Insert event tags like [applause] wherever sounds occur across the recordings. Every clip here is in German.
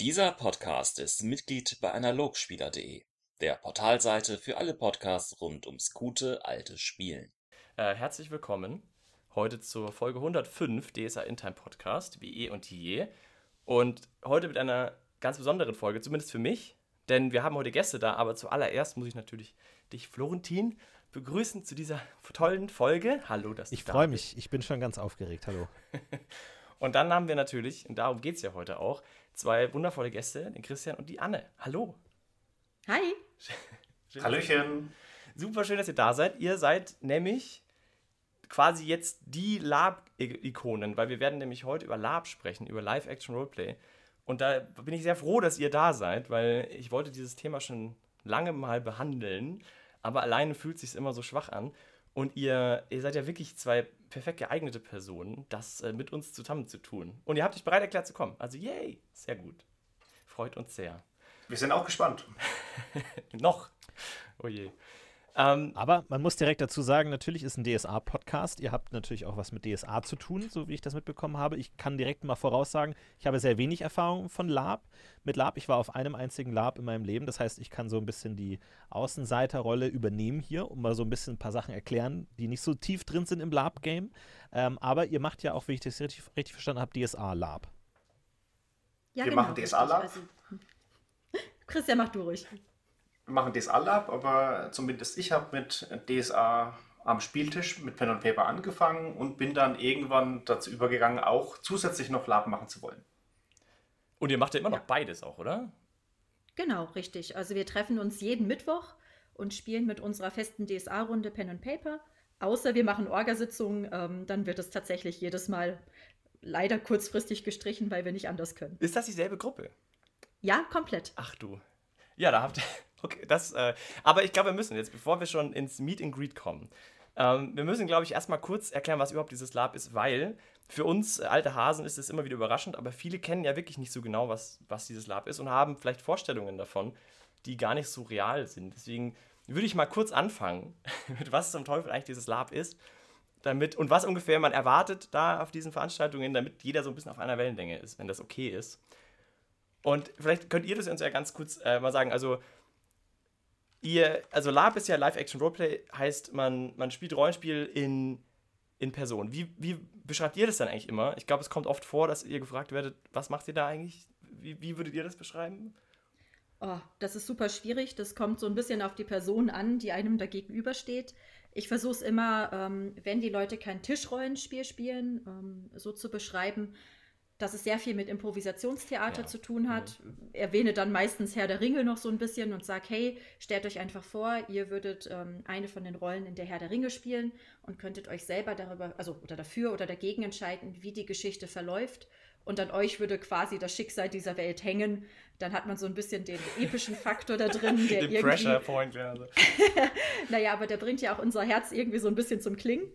Dieser Podcast ist Mitglied bei analogspieler.de, der Portalseite für alle Podcasts rund ums gute alte Spielen. Äh, herzlich willkommen heute zur Folge 105 DSA Intime Podcast, wie eh und je. Und heute mit einer ganz besonderen Folge, zumindest für mich, denn wir haben heute Gäste da, aber zuallererst muss ich natürlich dich, Florentin, begrüßen zu dieser tollen Folge. Hallo, dass du Ich freue mich, ich bin schon ganz aufgeregt. Hallo. [laughs] und dann haben wir natürlich, und darum geht es ja heute auch, zwei wundervolle Gäste, den Christian und die Anne. Hallo. Hi. Schön, Hallöchen. Super schön, dass ihr da seid. Ihr seid nämlich quasi jetzt die Lab-Ikonen, weil wir werden nämlich heute über Lab sprechen, über Live-Action-Roleplay. Und da bin ich sehr froh, dass ihr da seid, weil ich wollte dieses Thema schon lange mal behandeln, aber alleine fühlt es sich immer so schwach an. Und ihr, ihr seid ja wirklich zwei perfekt geeignete Personen, das äh, mit uns zusammen zu tun. Und ihr habt euch bereit erklärt zu kommen. Also, yay, sehr gut. Freut uns sehr. Wir sind auch gespannt. [laughs] Noch. Oh je. Ähm, Aber man muss direkt dazu sagen, natürlich ist ein DSA-Podcast. Ihr habt natürlich auch was mit DSA zu tun, so wie ich das mitbekommen habe. Ich kann direkt mal voraussagen, ich habe sehr wenig Erfahrung von Lab. Mit Lab, ich war auf einem einzigen Lab in meinem Leben. Das heißt, ich kann so ein bisschen die Außenseiterrolle übernehmen hier, um mal so ein bisschen ein paar Sachen erklären, die nicht so tief drin sind im Lab-Game. Ähm, aber ihr macht ja auch, wie ich das richtig, richtig verstanden habe, DSA-Lab. Ja, Wir genau, machen DSA-Lab. Also, Christian, mach du ruhig machen DSA Lab, aber zumindest ich habe mit DSA am Spieltisch mit Pen und Paper angefangen und bin dann irgendwann dazu übergegangen, auch zusätzlich noch Lab machen zu wollen. Und ihr macht ja immer noch ja. beides auch, oder? Genau, richtig. Also wir treffen uns jeden Mittwoch und spielen mit unserer festen DSA-Runde Pen und Paper. Außer wir machen Orgasitzungen, ähm, dann wird es tatsächlich jedes Mal leider kurzfristig gestrichen, weil wir nicht anders können. Ist das dieselbe Gruppe? Ja, komplett. Ach du. Ja, da habt ihr, Okay, das, äh, aber ich glaube, wir müssen jetzt, bevor wir schon ins Meet and Greet kommen, ähm, wir müssen, glaube ich, erstmal kurz erklären, was überhaupt dieses Lab ist, weil für uns äh, alte Hasen ist es immer wieder überraschend, aber viele kennen ja wirklich nicht so genau, was, was dieses Lab ist und haben vielleicht Vorstellungen davon, die gar nicht so real sind. Deswegen würde ich mal kurz anfangen, [laughs] mit was zum Teufel eigentlich dieses Lab ist damit und was ungefähr man erwartet da auf diesen Veranstaltungen, damit jeder so ein bisschen auf einer Wellenlänge ist, wenn das okay ist. Und vielleicht könnt ihr das uns ja ganz kurz äh, mal sagen. Also, ihr, also Lab ist ja Live-Action-Roleplay, heißt, man, man spielt Rollenspiel in, in Person. Wie, wie beschreibt ihr das dann eigentlich immer? Ich glaube, es kommt oft vor, dass ihr gefragt werdet, was macht ihr da eigentlich? Wie, wie würdet ihr das beschreiben? Oh, das ist super schwierig. Das kommt so ein bisschen auf die Person an, die einem da gegenübersteht. Ich versuche es immer, ähm, wenn die Leute kein Tischrollenspiel spielen, ähm, so zu beschreiben, dass es sehr viel mit Improvisationstheater ja. zu tun hat. Mhm. Erwähne dann meistens Herr der Ringe noch so ein bisschen und sage, hey, stellt euch einfach vor, ihr würdet ähm, eine von den Rollen in der Herr der Ringe spielen und könntet euch selber darüber, also oder dafür oder dagegen entscheiden, wie die Geschichte verläuft. Und an euch würde quasi das Schicksal dieser Welt hängen. Dann hat man so ein bisschen den epischen Faktor da drin, [laughs] der irgendwie. Pressure Point, ja. Also. [laughs] naja, aber der bringt ja auch unser Herz irgendwie so ein bisschen zum Klingen.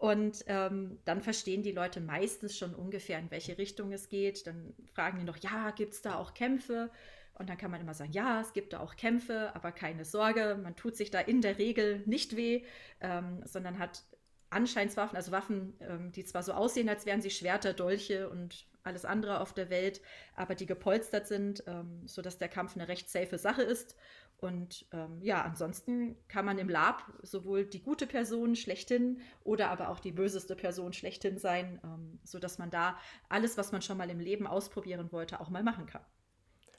Und ähm, dann verstehen die Leute meistens schon ungefähr, in welche Richtung es geht. Dann fragen die noch, ja, gibt es da auch Kämpfe? Und dann kann man immer sagen, ja, es gibt da auch Kämpfe, aber keine Sorge, man tut sich da in der Regel nicht weh, ähm, sondern hat Anscheinswaffen, also Waffen, ähm, die zwar so aussehen, als wären sie Schwerter, Dolche und alles andere auf der Welt, aber die gepolstert sind, ähm, sodass der Kampf eine recht safe Sache ist. Und ähm, ja, ansonsten kann man im Lab sowohl die gute Person schlechthin oder aber auch die böseste Person schlechthin sein, ähm, sodass man da alles, was man schon mal im Leben ausprobieren wollte, auch mal machen kann.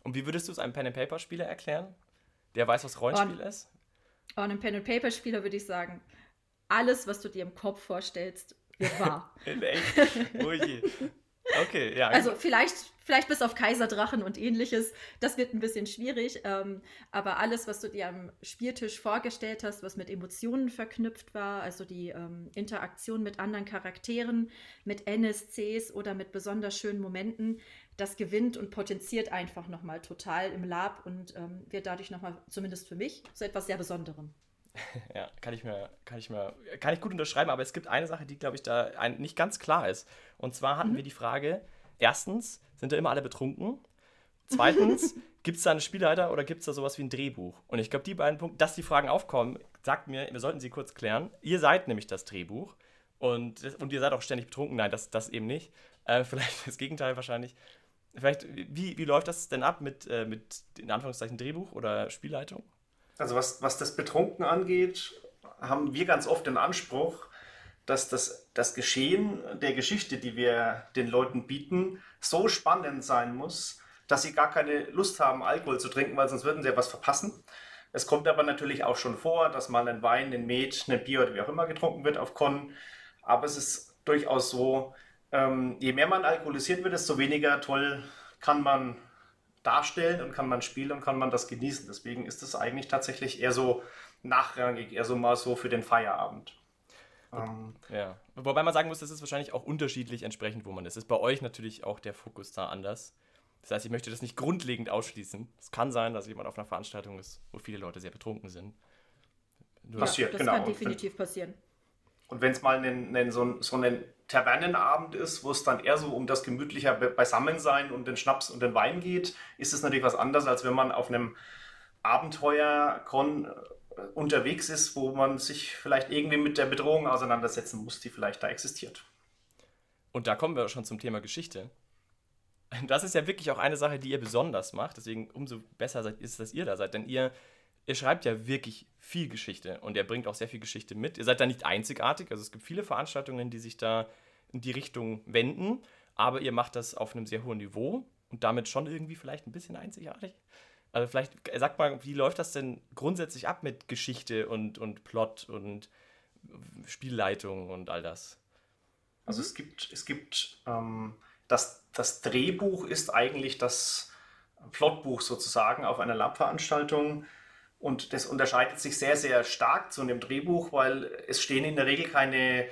Und wie würdest du es einem Pen-and-Paper-Spieler erklären? Der weiß, was Rollenspiel und, ist? Und einem Pen-and-Paper-Spieler würde ich sagen, alles, was du dir im Kopf vorstellst, wird wahr. [laughs] In echt? Oh je. Okay, ja. Also vielleicht, vielleicht bis auf Kaiserdrachen und ähnliches. Das wird ein bisschen schwierig. Ähm, aber alles, was du dir am Spieltisch vorgestellt hast, was mit Emotionen verknüpft war, also die ähm, Interaktion mit anderen Charakteren, mit NSCs oder mit besonders schönen Momenten, das gewinnt und potenziert einfach nochmal total im Lab und ähm, wird dadurch nochmal, zumindest für mich, zu etwas sehr Besonderem. [laughs] Ja, kann ich mir, kann ich mir, kann ich gut unterschreiben, aber es gibt eine Sache, die, glaube ich, da ein, nicht ganz klar ist. Und zwar hatten mhm. wir die Frage: erstens, sind da immer alle betrunken? Zweitens, [laughs] gibt es da einen Spielleiter oder gibt es da sowas wie ein Drehbuch? Und ich glaube, die beiden Punkte, dass die Fragen aufkommen, sagt mir, wir sollten sie kurz klären. Ihr seid nämlich das Drehbuch und, und ihr seid auch ständig betrunken. Nein, das, das eben nicht. Äh, [laughs] vielleicht das Gegenteil wahrscheinlich. Vielleicht, wie, wie läuft das denn ab mit, äh, mit in Anführungszeichen Drehbuch oder Spielleitung? Also was, was das Betrunken angeht, haben wir ganz oft den Anspruch, dass das, das Geschehen der Geschichte, die wir den Leuten bieten, so spannend sein muss, dass sie gar keine Lust haben, Alkohol zu trinken, weil sonst würden sie ja was verpassen. Es kommt aber natürlich auch schon vor, dass mal ein Wein, ein Met, ein Bier oder wie auch immer getrunken wird auf Con. Aber es ist durchaus so, ähm, je mehr man alkoholisiert wird, desto weniger toll kann man darstellen und kann man spielen und kann man das genießen. Deswegen ist es eigentlich tatsächlich eher so nachrangig, eher so mal so für den Feierabend. Ähm, ja, wobei man sagen muss, das ist wahrscheinlich auch unterschiedlich entsprechend, wo man ist. Ist bei euch natürlich auch der Fokus da anders. Das heißt, ich möchte das nicht grundlegend ausschließen. Es kann sein, dass jemand auf einer Veranstaltung ist, wo viele Leute sehr betrunken sind. Nur passiert, das genau. kann definitiv passieren. Und wenn es mal einen, einen, so, ein, so ein Tavernenabend ist, wo es dann eher so um das gemütliche Beisammensein und den Schnaps und den Wein geht, ist es natürlich was anderes, als wenn man auf einem Abenteuerkon äh, unterwegs ist, wo man sich vielleicht irgendwie mit der Bedrohung auseinandersetzen muss, die vielleicht da existiert. Und da kommen wir schon zum Thema Geschichte. Das ist ja wirklich auch eine Sache, die ihr besonders macht. Deswegen umso besser ist es, dass ihr da seid. Denn ihr, ihr schreibt ja wirklich viel Geschichte und ihr bringt auch sehr viel Geschichte mit. Ihr seid da nicht einzigartig. Also es gibt viele Veranstaltungen, die sich da in die Richtung wenden. Aber ihr macht das auf einem sehr hohen Niveau und damit schon irgendwie vielleicht ein bisschen einzigartig. Also vielleicht, sag mal, wie läuft das denn grundsätzlich ab mit Geschichte und, und Plot und Spielleitung und all das? Also es gibt, es gibt ähm, das, das Drehbuch ist eigentlich das Plotbuch sozusagen auf einer Lab-Veranstaltung. Und das unterscheidet sich sehr, sehr stark zu einem Drehbuch, weil es stehen in der Regel keine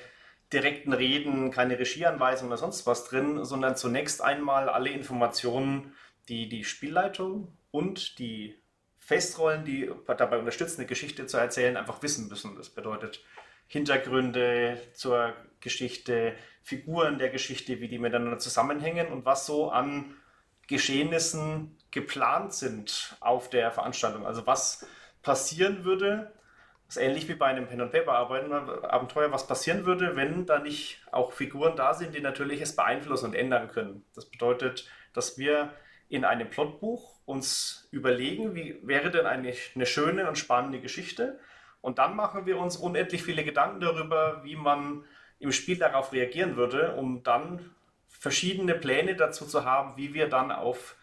direkten Reden, keine Regieanweisungen oder sonst was drin, sondern zunächst einmal alle Informationen, die die Spielleitung und die Festrollen, die dabei unterstützen, eine Geschichte zu erzählen, einfach wissen müssen. Das bedeutet Hintergründe zur Geschichte, Figuren der Geschichte, wie die miteinander zusammenhängen und was so an Geschehnissen geplant sind auf der Veranstaltung. Also was passieren würde, das ist ähnlich wie bei einem Pen and Paper Abenteuer, was passieren würde, wenn da nicht auch Figuren da sind, die natürlich es beeinflussen und ändern können. Das bedeutet, dass wir in einem Plotbuch uns überlegen, wie wäre denn eigentlich eine schöne und spannende Geschichte. Und dann machen wir uns unendlich viele Gedanken darüber, wie man im Spiel darauf reagieren würde, um dann verschiedene Pläne dazu zu haben, wie wir dann auf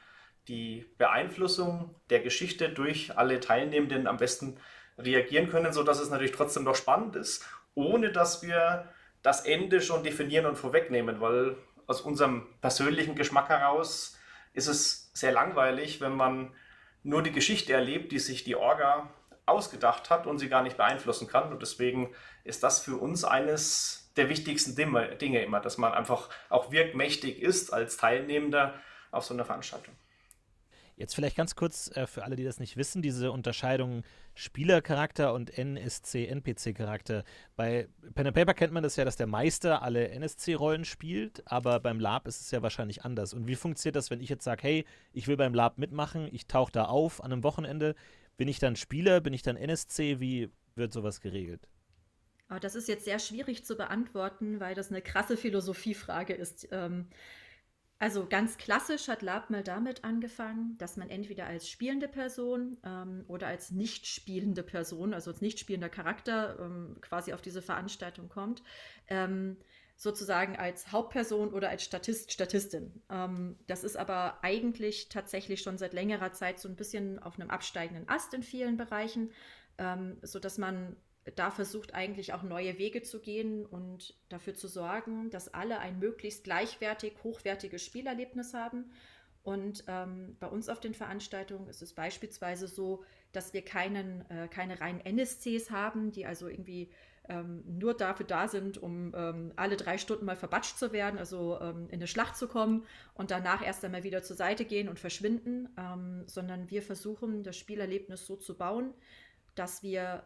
die Beeinflussung der Geschichte durch alle Teilnehmenden am besten reagieren können, sodass es natürlich trotzdem noch spannend ist, ohne dass wir das Ende schon definieren und vorwegnehmen, weil aus unserem persönlichen Geschmack heraus ist es sehr langweilig, wenn man nur die Geschichte erlebt, die sich die Orga ausgedacht hat und sie gar nicht beeinflussen kann. Und deswegen ist das für uns eines der wichtigsten Dinge immer, dass man einfach auch wirkmächtig ist als Teilnehmender auf so einer Veranstaltung. Jetzt vielleicht ganz kurz äh, für alle, die das nicht wissen, diese Unterscheidung Spielercharakter und NSC-NPC-Charakter. Bei Pen and Paper kennt man das ja, dass der Meister alle NSC-Rollen spielt, aber beim Lab ist es ja wahrscheinlich anders. Und wie funktioniert das, wenn ich jetzt sage, hey, ich will beim Lab mitmachen, ich tauche da auf an einem Wochenende, bin ich dann Spieler, bin ich dann NSC, wie wird sowas geregelt? Das ist jetzt sehr schwierig zu beantworten, weil das eine krasse Philosophiefrage ist. Ähm, also ganz klassisch hat Lab mal damit angefangen, dass man entweder als spielende Person ähm, oder als nicht spielende Person, also als nicht spielender Charakter ähm, quasi auf diese Veranstaltung kommt, ähm, sozusagen als Hauptperson oder als Statist, Statistin. Ähm, das ist aber eigentlich tatsächlich schon seit längerer Zeit so ein bisschen auf einem absteigenden Ast in vielen Bereichen, ähm, sodass man da versucht eigentlich auch neue Wege zu gehen und dafür zu sorgen, dass alle ein möglichst gleichwertig, hochwertiges Spielerlebnis haben. Und ähm, bei uns auf den Veranstaltungen ist es beispielsweise so, dass wir keinen, äh, keine reinen NSCs haben, die also irgendwie ähm, nur dafür da sind, um ähm, alle drei Stunden mal verbatscht zu werden, also ähm, in eine Schlacht zu kommen und danach erst einmal wieder zur Seite gehen und verschwinden, ähm, sondern wir versuchen, das Spielerlebnis so zu bauen, dass wir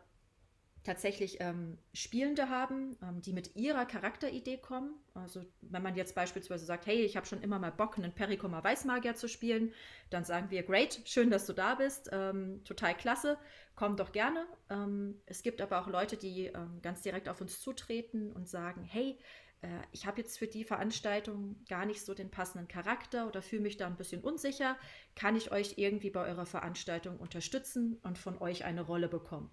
tatsächlich ähm, Spielende haben, ähm, die mit ihrer Charakteridee kommen. Also wenn man jetzt beispielsweise sagt, hey, ich habe schon immer mal Bock, einen Perikoma Weißmagier zu spielen, dann sagen wir, great, schön, dass du da bist, ähm, total klasse, komm doch gerne. Ähm, es gibt aber auch Leute, die ähm, ganz direkt auf uns zutreten und sagen, hey, äh, ich habe jetzt für die Veranstaltung gar nicht so den passenden Charakter oder fühle mich da ein bisschen unsicher, kann ich euch irgendwie bei eurer Veranstaltung unterstützen und von euch eine Rolle bekommen.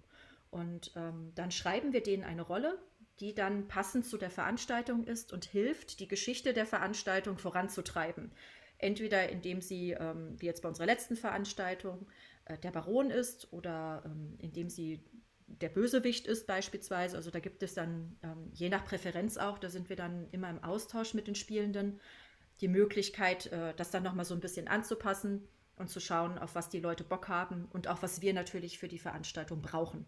Und ähm, dann schreiben wir denen eine Rolle, die dann passend zu der Veranstaltung ist und hilft, die Geschichte der Veranstaltung voranzutreiben. Entweder indem sie, ähm, wie jetzt bei unserer letzten Veranstaltung, äh, der Baron ist oder ähm, indem sie der Bösewicht ist beispielsweise. Also da gibt es dann, ähm, je nach Präferenz auch, da sind wir dann immer im Austausch mit den Spielenden, die Möglichkeit, äh, das dann nochmal so ein bisschen anzupassen und zu schauen, auf was die Leute Bock haben und auch was wir natürlich für die Veranstaltung brauchen.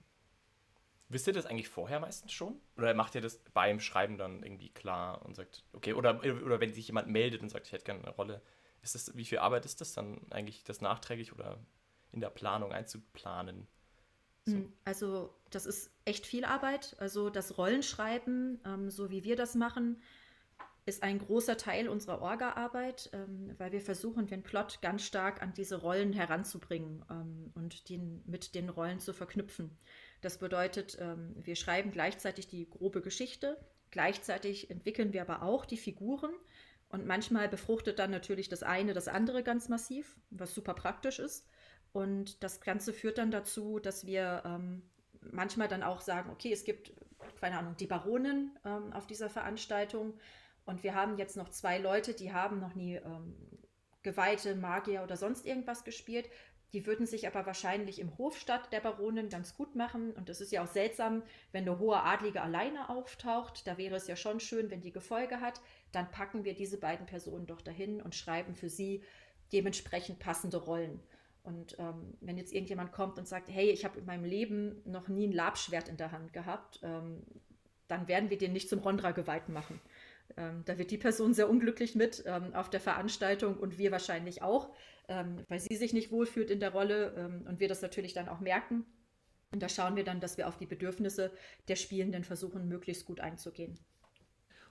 Wisst ihr das eigentlich vorher meistens schon? Oder macht ihr das beim Schreiben dann irgendwie klar und sagt, okay, oder, oder wenn sich jemand meldet und sagt, ich hätte gerne eine Rolle, ist das, wie viel Arbeit ist das dann eigentlich, das nachträglich oder in der Planung einzuplanen? So. Hm, also das ist echt viel Arbeit. Also das Rollenschreiben, ähm, so wie wir das machen, ist ein großer Teil unserer Orga-Arbeit, ähm, weil wir versuchen, den Plot ganz stark an diese Rollen heranzubringen ähm, und den mit den Rollen zu verknüpfen. Das bedeutet, ähm, wir schreiben gleichzeitig die grobe Geschichte, gleichzeitig entwickeln wir aber auch die Figuren und manchmal befruchtet dann natürlich das eine das andere ganz massiv, was super praktisch ist. Und das Ganze führt dann dazu, dass wir ähm, manchmal dann auch sagen, okay, es gibt, keine Ahnung, die Baronin ähm, auf dieser Veranstaltung und wir haben jetzt noch zwei Leute, die haben noch nie Geweihte, Magier oder sonst irgendwas gespielt. Die würden sich aber wahrscheinlich im Hofstadt der Baronin ganz gut machen. Und es ist ja auch seltsam, wenn eine hohe Adlige alleine auftaucht. Da wäre es ja schon schön, wenn die Gefolge hat. Dann packen wir diese beiden Personen doch dahin und schreiben für sie dementsprechend passende Rollen. Und ähm, wenn jetzt irgendjemand kommt und sagt, hey, ich habe in meinem Leben noch nie ein Labschwert in der Hand gehabt, ähm, dann werden wir den nicht zum Rondra-Geweihten machen. Ähm, da wird die Person sehr unglücklich mit ähm, auf der Veranstaltung und wir wahrscheinlich auch, ähm, weil sie sich nicht wohlfühlt in der Rolle ähm, und wir das natürlich dann auch merken. Und da schauen wir dann, dass wir auf die Bedürfnisse der Spielenden versuchen, möglichst gut einzugehen.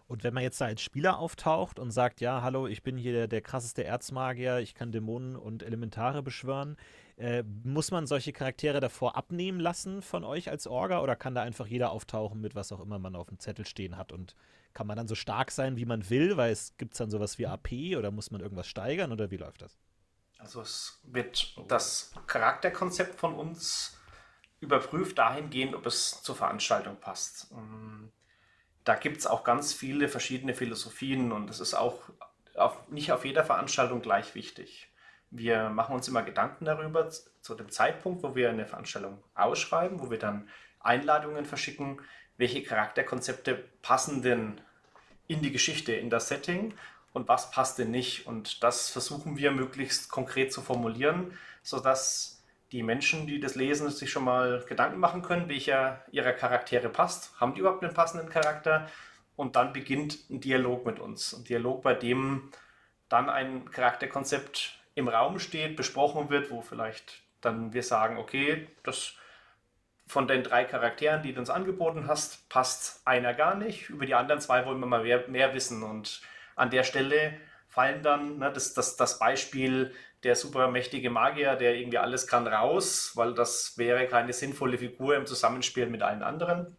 Und wenn man jetzt da als Spieler auftaucht und sagt, ja, hallo, ich bin hier der, der krasseste Erzmagier, ich kann Dämonen und Elementare beschwören, äh, muss man solche Charaktere davor abnehmen lassen von euch als Orga oder kann da einfach jeder auftauchen mit was auch immer man auf dem Zettel stehen hat und kann man dann so stark sein, wie man will, weil es gibt dann sowas wie AP oder muss man irgendwas steigern oder wie läuft das? Also es wird das Charakterkonzept von uns überprüft dahingehend, ob es zur Veranstaltung passt. Ähm, da gibt es auch ganz viele verschiedene Philosophien und das ist auch auf, nicht auf jeder Veranstaltung gleich wichtig. Wir machen uns immer Gedanken darüber, zu dem Zeitpunkt, wo wir eine Veranstaltung ausschreiben, wo wir dann Einladungen verschicken, welche Charakterkonzepte passen denn in die Geschichte, in das Setting und was passt denn nicht. Und das versuchen wir möglichst konkret zu formulieren, sodass die Menschen, die das lesen, sich schon mal Gedanken machen können, welcher ihrer Charaktere passt. Haben die überhaupt einen passenden Charakter? Und dann beginnt ein Dialog mit uns. Ein Dialog, bei dem dann ein Charakterkonzept im Raum steht, besprochen wird, wo vielleicht dann wir sagen, okay, das von den drei Charakteren, die du uns angeboten hast, passt einer gar nicht. Über die anderen zwei wollen wir mal mehr, mehr wissen. Und an der Stelle fallen dann ne, das, das, das Beispiel der supermächtige Magier, der irgendwie alles kann, raus, weil das wäre keine sinnvolle Figur im Zusammenspiel mit allen anderen.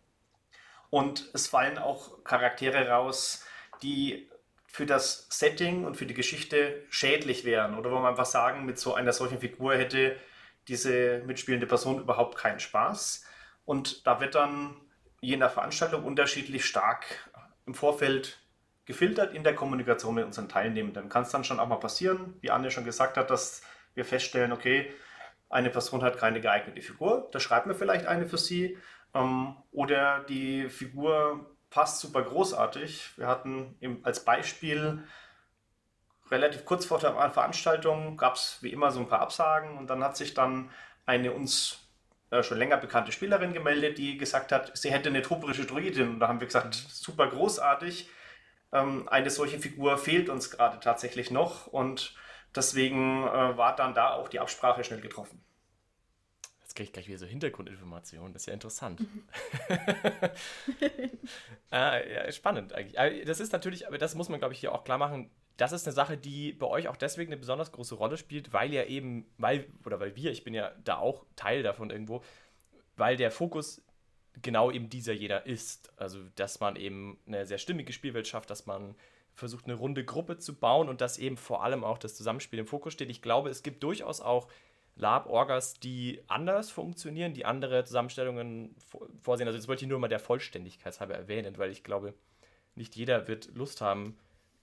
Und es fallen auch Charaktere raus, die für das Setting und für die Geschichte schädlich wären oder wo man einfach sagen, mit so einer solchen Figur hätte diese mitspielende Person überhaupt keinen Spaß. Und da wird dann je nach Veranstaltung unterschiedlich stark im Vorfeld gefiltert in der Kommunikation mit unseren Teilnehmenden. Kann es dann schon auch mal passieren, wie Anne schon gesagt hat, dass wir feststellen, okay, eine Person hat keine geeignete Figur, da schreiben wir vielleicht eine für sie. Ähm, oder die Figur passt super großartig. Wir hatten im, als Beispiel relativ kurz vor der Veranstaltung gab es wie immer so ein paar Absagen und dann hat sich dann eine uns äh, schon länger bekannte Spielerin gemeldet, die gesagt hat, sie hätte eine tobrische Druidin. Und da haben wir gesagt, super großartig ähm, eine solche Figur fehlt uns gerade tatsächlich noch und deswegen äh, war dann da auch die Absprache schnell getroffen. Jetzt kriege ich gleich wieder so Hintergrundinformationen, das ist ja interessant. Mhm. äh, [laughs] ja, spannend eigentlich. Das ist natürlich, aber das muss man, glaube ich, hier auch klar machen. Das ist eine Sache, die bei euch auch deswegen eine besonders große Rolle spielt, weil ja eben, weil, oder weil wir, ich bin ja da auch Teil davon irgendwo, weil der Fokus genau eben dieser jeder ist. Also, dass man eben eine sehr stimmige Spielwelt schafft, dass man versucht, eine runde Gruppe zu bauen und dass eben vor allem auch das Zusammenspiel im Fokus steht. Ich glaube, es gibt durchaus auch Lab-Orgas, die anders funktionieren, die andere Zusammenstellungen vorsehen. Also, das wollte ich nur mal der Vollständigkeit halber erwähnen, weil ich glaube, nicht jeder wird Lust haben,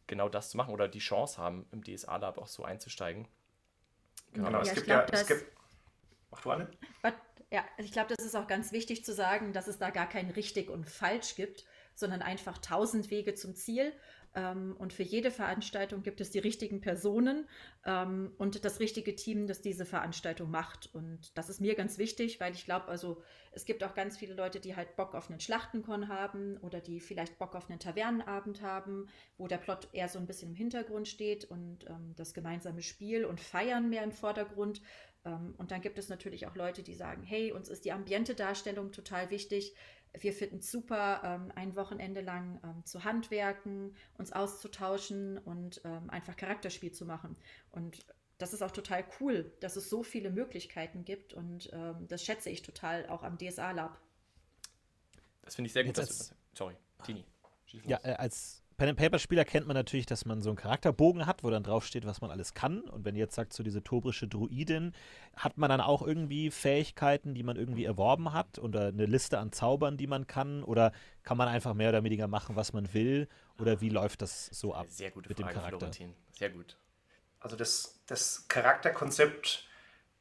genau das zu machen oder die Chance haben, im DSA-Lab auch so einzusteigen. Genau, genau es gibt glaub, ja, es gibt. Mach du, Anne? Ja, also ich glaube, das ist auch ganz wichtig zu sagen, dass es da gar kein richtig und falsch gibt, sondern einfach tausend Wege zum Ziel. Ähm, und für jede Veranstaltung gibt es die richtigen Personen ähm, und das richtige Team, das diese Veranstaltung macht. Und das ist mir ganz wichtig, weil ich glaube, also es gibt auch ganz viele Leute, die halt Bock auf einen Schlachtenkon haben oder die vielleicht Bock auf einen Tavernenabend haben, wo der Plot eher so ein bisschen im Hintergrund steht und ähm, das gemeinsame Spiel und Feiern mehr im Vordergrund. Ähm, und dann gibt es natürlich auch Leute, die sagen, hey, uns ist die Ambiente-Darstellung total wichtig. Wir finden es super, ähm, ein Wochenende lang ähm, zu handwerken, uns auszutauschen und einfach Charakterspiel zu machen. Und das ist auch total cool, dass es so viele Möglichkeiten gibt und das schätze ich total auch am DSA Lab. Das finde ich sehr gut. Dass du, sorry, Tini. Ja, äh, als Pen and Paper Spieler kennt man natürlich, dass man so einen Charakterbogen hat, wo dann draufsteht, was man alles kann. Und wenn ihr jetzt sagt, so diese tobrische Druidin, hat man dann auch irgendwie Fähigkeiten, die man irgendwie erworben hat oder eine Liste an Zaubern, die man kann? Oder kann man einfach mehr oder weniger machen, was man will? Oder wie läuft das so ab Sehr gute mit Frage, dem Charakter? Florentin. Sehr gut. Also das, das Charakterkonzept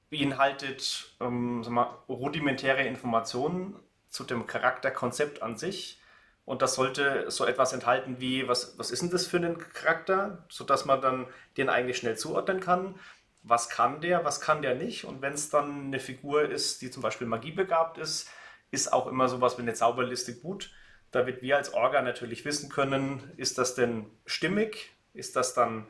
beinhaltet ähm, mal, rudimentäre Informationen zu dem Charakterkonzept an sich und das sollte so etwas enthalten wie, was, was ist denn das für ein Charakter, sodass man dann den eigentlich schnell zuordnen kann. Was kann der, was kann der nicht? Und wenn es dann eine Figur ist, die zum Beispiel magiebegabt ist, ist auch immer sowas wie eine Zauberliste gut. Da wird wir als Orga natürlich wissen können, ist das denn stimmig? Ist das dann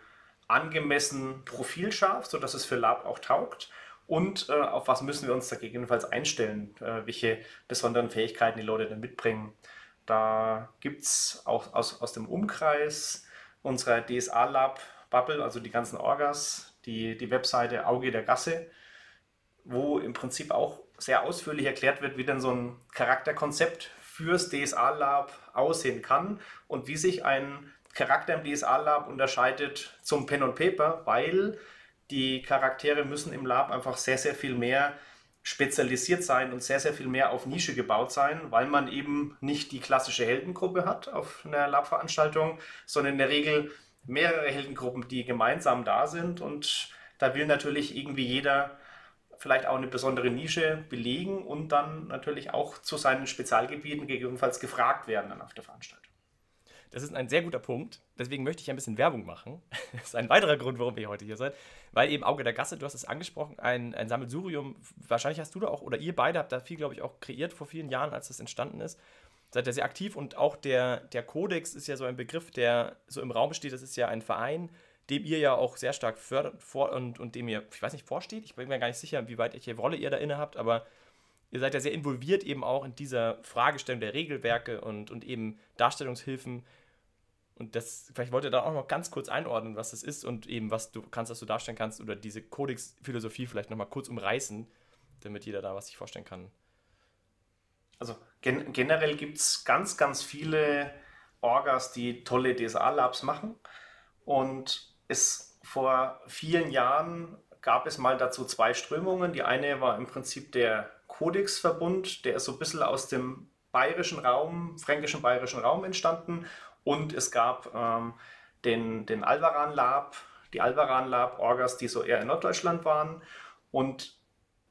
angemessen profilscharf, sodass es für Lab auch taugt? Und äh, auf was müssen wir uns da gegebenenfalls einstellen? Äh, welche besonderen Fähigkeiten die Leute dann mitbringen? Da gibt es auch aus, aus dem Umkreis unserer DSA-Lab-Bubble, also die ganzen Orgas, die, die Webseite Auge der Gasse, wo im Prinzip auch sehr ausführlich erklärt wird, wie denn so ein Charakterkonzept fürs DSA-Lab aussehen kann und wie sich ein Charakter im DSA-Lab unterscheidet zum Pen und Paper, weil die Charaktere müssen im Lab einfach sehr, sehr viel mehr spezialisiert sein und sehr, sehr viel mehr auf Nische gebaut sein, weil man eben nicht die klassische Heldengruppe hat auf einer Lab-Veranstaltung, sondern in der Regel mehrere Heldengruppen, die gemeinsam da sind. Und da will natürlich irgendwie jeder vielleicht auch eine besondere Nische belegen und dann natürlich auch zu seinen Spezialgebieten gegebenenfalls gefragt werden dann auf der Veranstaltung. Das ist ein sehr guter Punkt. Deswegen möchte ich ein bisschen Werbung machen. [laughs] Das ist ein weiterer Grund, warum ihr heute hier seid. Weil eben Auge der Gasse, du hast es angesprochen, ein, ein Sammelsurium, wahrscheinlich hast du da auch, oder ihr beide habt da viel, glaube ich, auch kreiert vor vielen Jahren, als das entstanden ist. Seid ihr sehr aktiv und auch der, der Kodex ist ja so ein Begriff, der so im Raum steht. Das ist ja ein Verein, dem ihr ja auch sehr stark fördert vor, und, und dem ihr, ich weiß nicht, vorsteht. Ich bin mir gar nicht sicher, wie weit welche Rolle ihr da inne habt, aber ihr seid ja sehr involviert eben auch in dieser Fragestellung der Regelwerke und, und eben Darstellungshilfen und das, vielleicht wollt ihr da auch noch ganz kurz einordnen, was das ist und eben, was du kannst, dass du darstellen kannst oder diese Codex-Philosophie vielleicht nochmal kurz umreißen, damit jeder da was sich vorstellen kann. Also gen generell gibt es ganz, ganz viele Orgas, die tolle DSA-Labs machen. Und es vor vielen Jahren gab es mal dazu zwei Strömungen. Die eine war im Prinzip der Codex-Verbund, der ist so ein bisschen aus dem bayerischen Raum, fränkischen bayerischen Raum entstanden und es gab ähm, den, den Alvaran Lab, die Alvaran Lab Orgas, die so eher in Norddeutschland waren. Und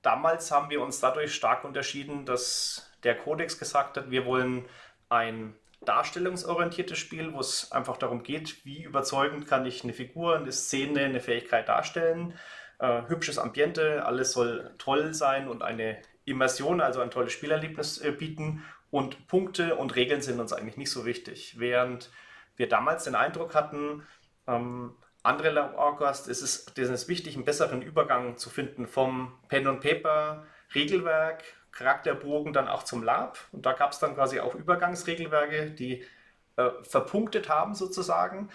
damals haben wir uns dadurch stark unterschieden, dass der Kodex gesagt hat, wir wollen ein darstellungsorientiertes Spiel, wo es einfach darum geht, wie überzeugend kann ich eine Figur, eine Szene, eine Fähigkeit darstellen. Äh, hübsches Ambiente, alles soll toll sein und eine Immersion, also ein tolles Spielerlebnis äh, bieten. Und Punkte und Regeln sind uns eigentlich nicht so wichtig. Während wir damals den Eindruck hatten, ähm, andere Orgas, ist es, ist es wichtig, einen besseren Übergang zu finden vom Pen und Paper Regelwerk, Charakterbogen dann auch zum Lab. Und da gab es dann quasi auch Übergangsregelwerke, die äh, verpunktet haben sozusagen.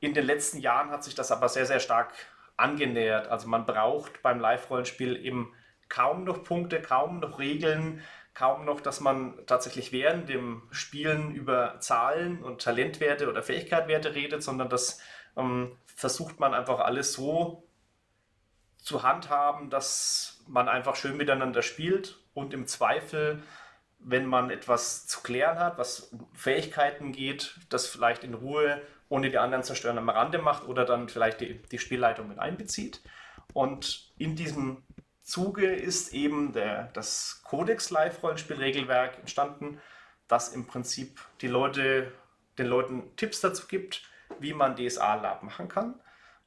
In den letzten Jahren hat sich das aber sehr, sehr stark angenähert. Also man braucht beim Live-Rollenspiel eben kaum noch Punkte, kaum noch Regeln, kaum noch, dass man tatsächlich während dem Spielen über Zahlen und Talentwerte oder Fähigkeitswerte redet, sondern das ähm, versucht man einfach alles so zu handhaben, dass man einfach schön miteinander spielt und im Zweifel, wenn man etwas zu klären hat, was Fähigkeiten geht, das vielleicht in Ruhe, ohne die anderen zerstören, am Rande macht oder dann vielleicht die, die Spielleitung mit einbezieht. Und in diesem Zuge ist eben der, das Codex Live-Rollenspielregelwerk entstanden, das im Prinzip die Leute, den Leuten Tipps dazu gibt, wie man DSA-Lab machen kann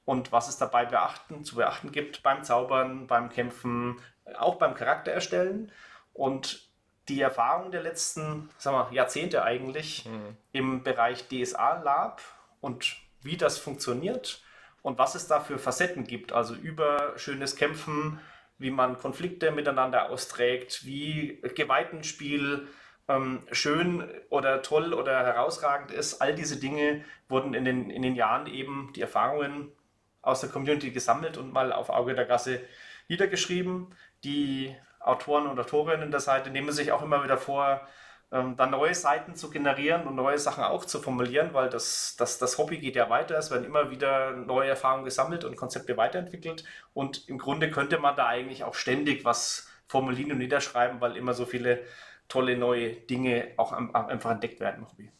und was es dabei beachten, zu beachten gibt beim Zaubern, beim Kämpfen, auch beim Charakter erstellen. Und die Erfahrung der letzten wir, Jahrzehnte eigentlich mhm. im Bereich DSA-Lab und wie das funktioniert und was es da für Facetten gibt, also über schönes Kämpfen, wie man Konflikte miteinander austrägt, wie Gewaltenspiel ähm, schön oder toll oder herausragend ist. All diese Dinge wurden in den, in den Jahren eben, die Erfahrungen aus der Community gesammelt und mal auf Auge der Gasse niedergeschrieben. Die Autoren und Autorinnen der Seite nehmen sich auch immer wieder vor, ähm, dann neue Seiten zu generieren und neue Sachen auch zu formulieren, weil das, das, das Hobby geht ja weiter. Es werden immer wieder neue Erfahrungen gesammelt und Konzepte weiterentwickelt. Und im Grunde könnte man da eigentlich auch ständig was formulieren und niederschreiben, weil immer so viele tolle neue Dinge auch einfach entdeckt werden im Hobby.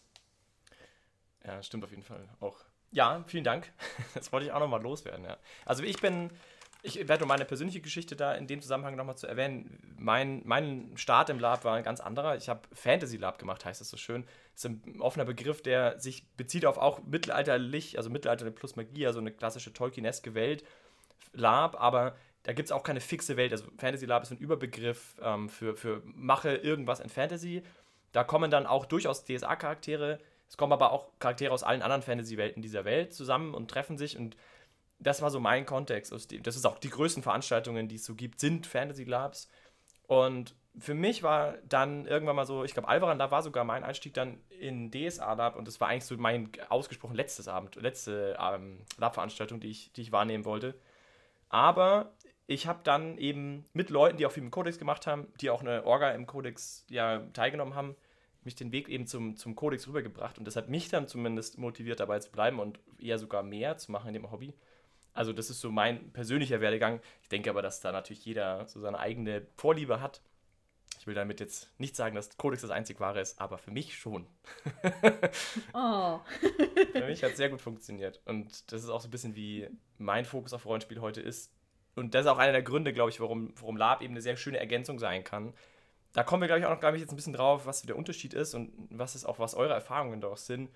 Ja, stimmt auf jeden Fall auch. Ja, vielen Dank. [laughs] Das wollte ich auch nochmal loswerden. Ja. Also ich bin ich werde meine persönliche Geschichte da in dem Zusammenhang nochmal zu erwähnen. Mein, mein Start im Lab war ein ganz anderer. Ich habe Fantasy Lab gemacht, heißt das so schön. Das ist ein offener Begriff, der sich bezieht auf auch mittelalterlich, also Mittelalter plus Magie, also eine klassische Tolkieneske Welt. Lab, aber da gibt es auch keine fixe Welt. Also Fantasy Lab ist ein Überbegriff ähm, für, für mache irgendwas in Fantasy. Da kommen dann auch durchaus DSA-Charaktere. Es kommen aber auch Charaktere aus allen anderen Fantasy-Welten dieser Welt zusammen und treffen sich und das war so mein Kontext. Das ist auch die größten Veranstaltungen, die es so gibt, sind Fantasy Labs. Und für mich war dann irgendwann mal so, ich glaube, Alvaran, da war sogar mein Einstieg dann in DSA Lab und das war eigentlich so mein ausgesprochen letztes Abend, letzte ähm, Lab-Veranstaltung, die ich, die ich wahrnehmen wollte. Aber ich habe dann eben mit Leuten, die auch viel im Codex gemacht haben, die auch eine Orga im Codex ja teilgenommen haben, mich den Weg eben zum, zum Codex rübergebracht und das hat mich dann zumindest motiviert, dabei zu bleiben und eher sogar mehr zu machen in dem Hobby. Also das ist so mein persönlicher Werdegang. Ich denke aber, dass da natürlich jeder so seine eigene Vorliebe hat. Ich will damit jetzt nicht sagen, dass Codex das einzig wahre ist, aber für mich schon. [laughs] oh. [laughs] für mich hat es sehr gut funktioniert. Und das ist auch so ein bisschen wie mein Fokus auf Rollenspiel heute ist. Und das ist auch einer der Gründe, glaube ich, warum, warum Lab eben eine sehr schöne Ergänzung sein kann. Da kommen wir, glaube ich, auch noch, glaube ich, jetzt ein bisschen drauf, was der Unterschied ist und was ist auch, was eure Erfahrungen daraus sind.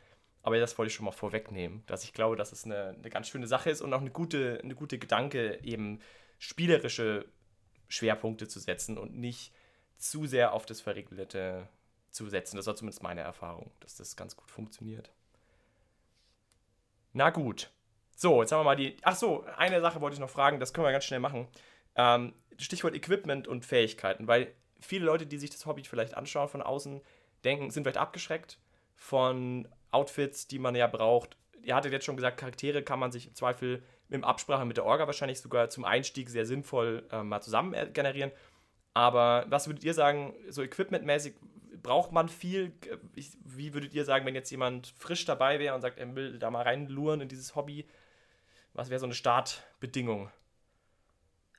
Aber das wollte ich schon mal vorwegnehmen, dass ich glaube, dass es eine, eine ganz schöne Sache ist und auch eine gute, eine gute Gedanke, eben spielerische Schwerpunkte zu setzen und nicht zu sehr auf das Verregelte zu setzen. Das war zumindest meine Erfahrung, dass das ganz gut funktioniert. Na gut. So, jetzt haben wir mal die. Ach so, eine Sache wollte ich noch fragen, das können wir ganz schnell machen. Ähm, Stichwort Equipment und Fähigkeiten, weil viele Leute, die sich das Hobby vielleicht anschauen von außen, denken, sind vielleicht abgeschreckt von Outfits, die man ja braucht. Ihr hattet jetzt schon gesagt, Charaktere kann man sich im Zweifel in Absprache mit der Orga wahrscheinlich sogar zum Einstieg sehr sinnvoll äh, mal zusammen äh, generieren. Aber was würdet ihr sagen, so equipmentmäßig, braucht man viel? Wie würdet ihr sagen, wenn jetzt jemand frisch dabei wäre und sagt, er will da mal reinluren in dieses Hobby? Was wäre so eine Startbedingung?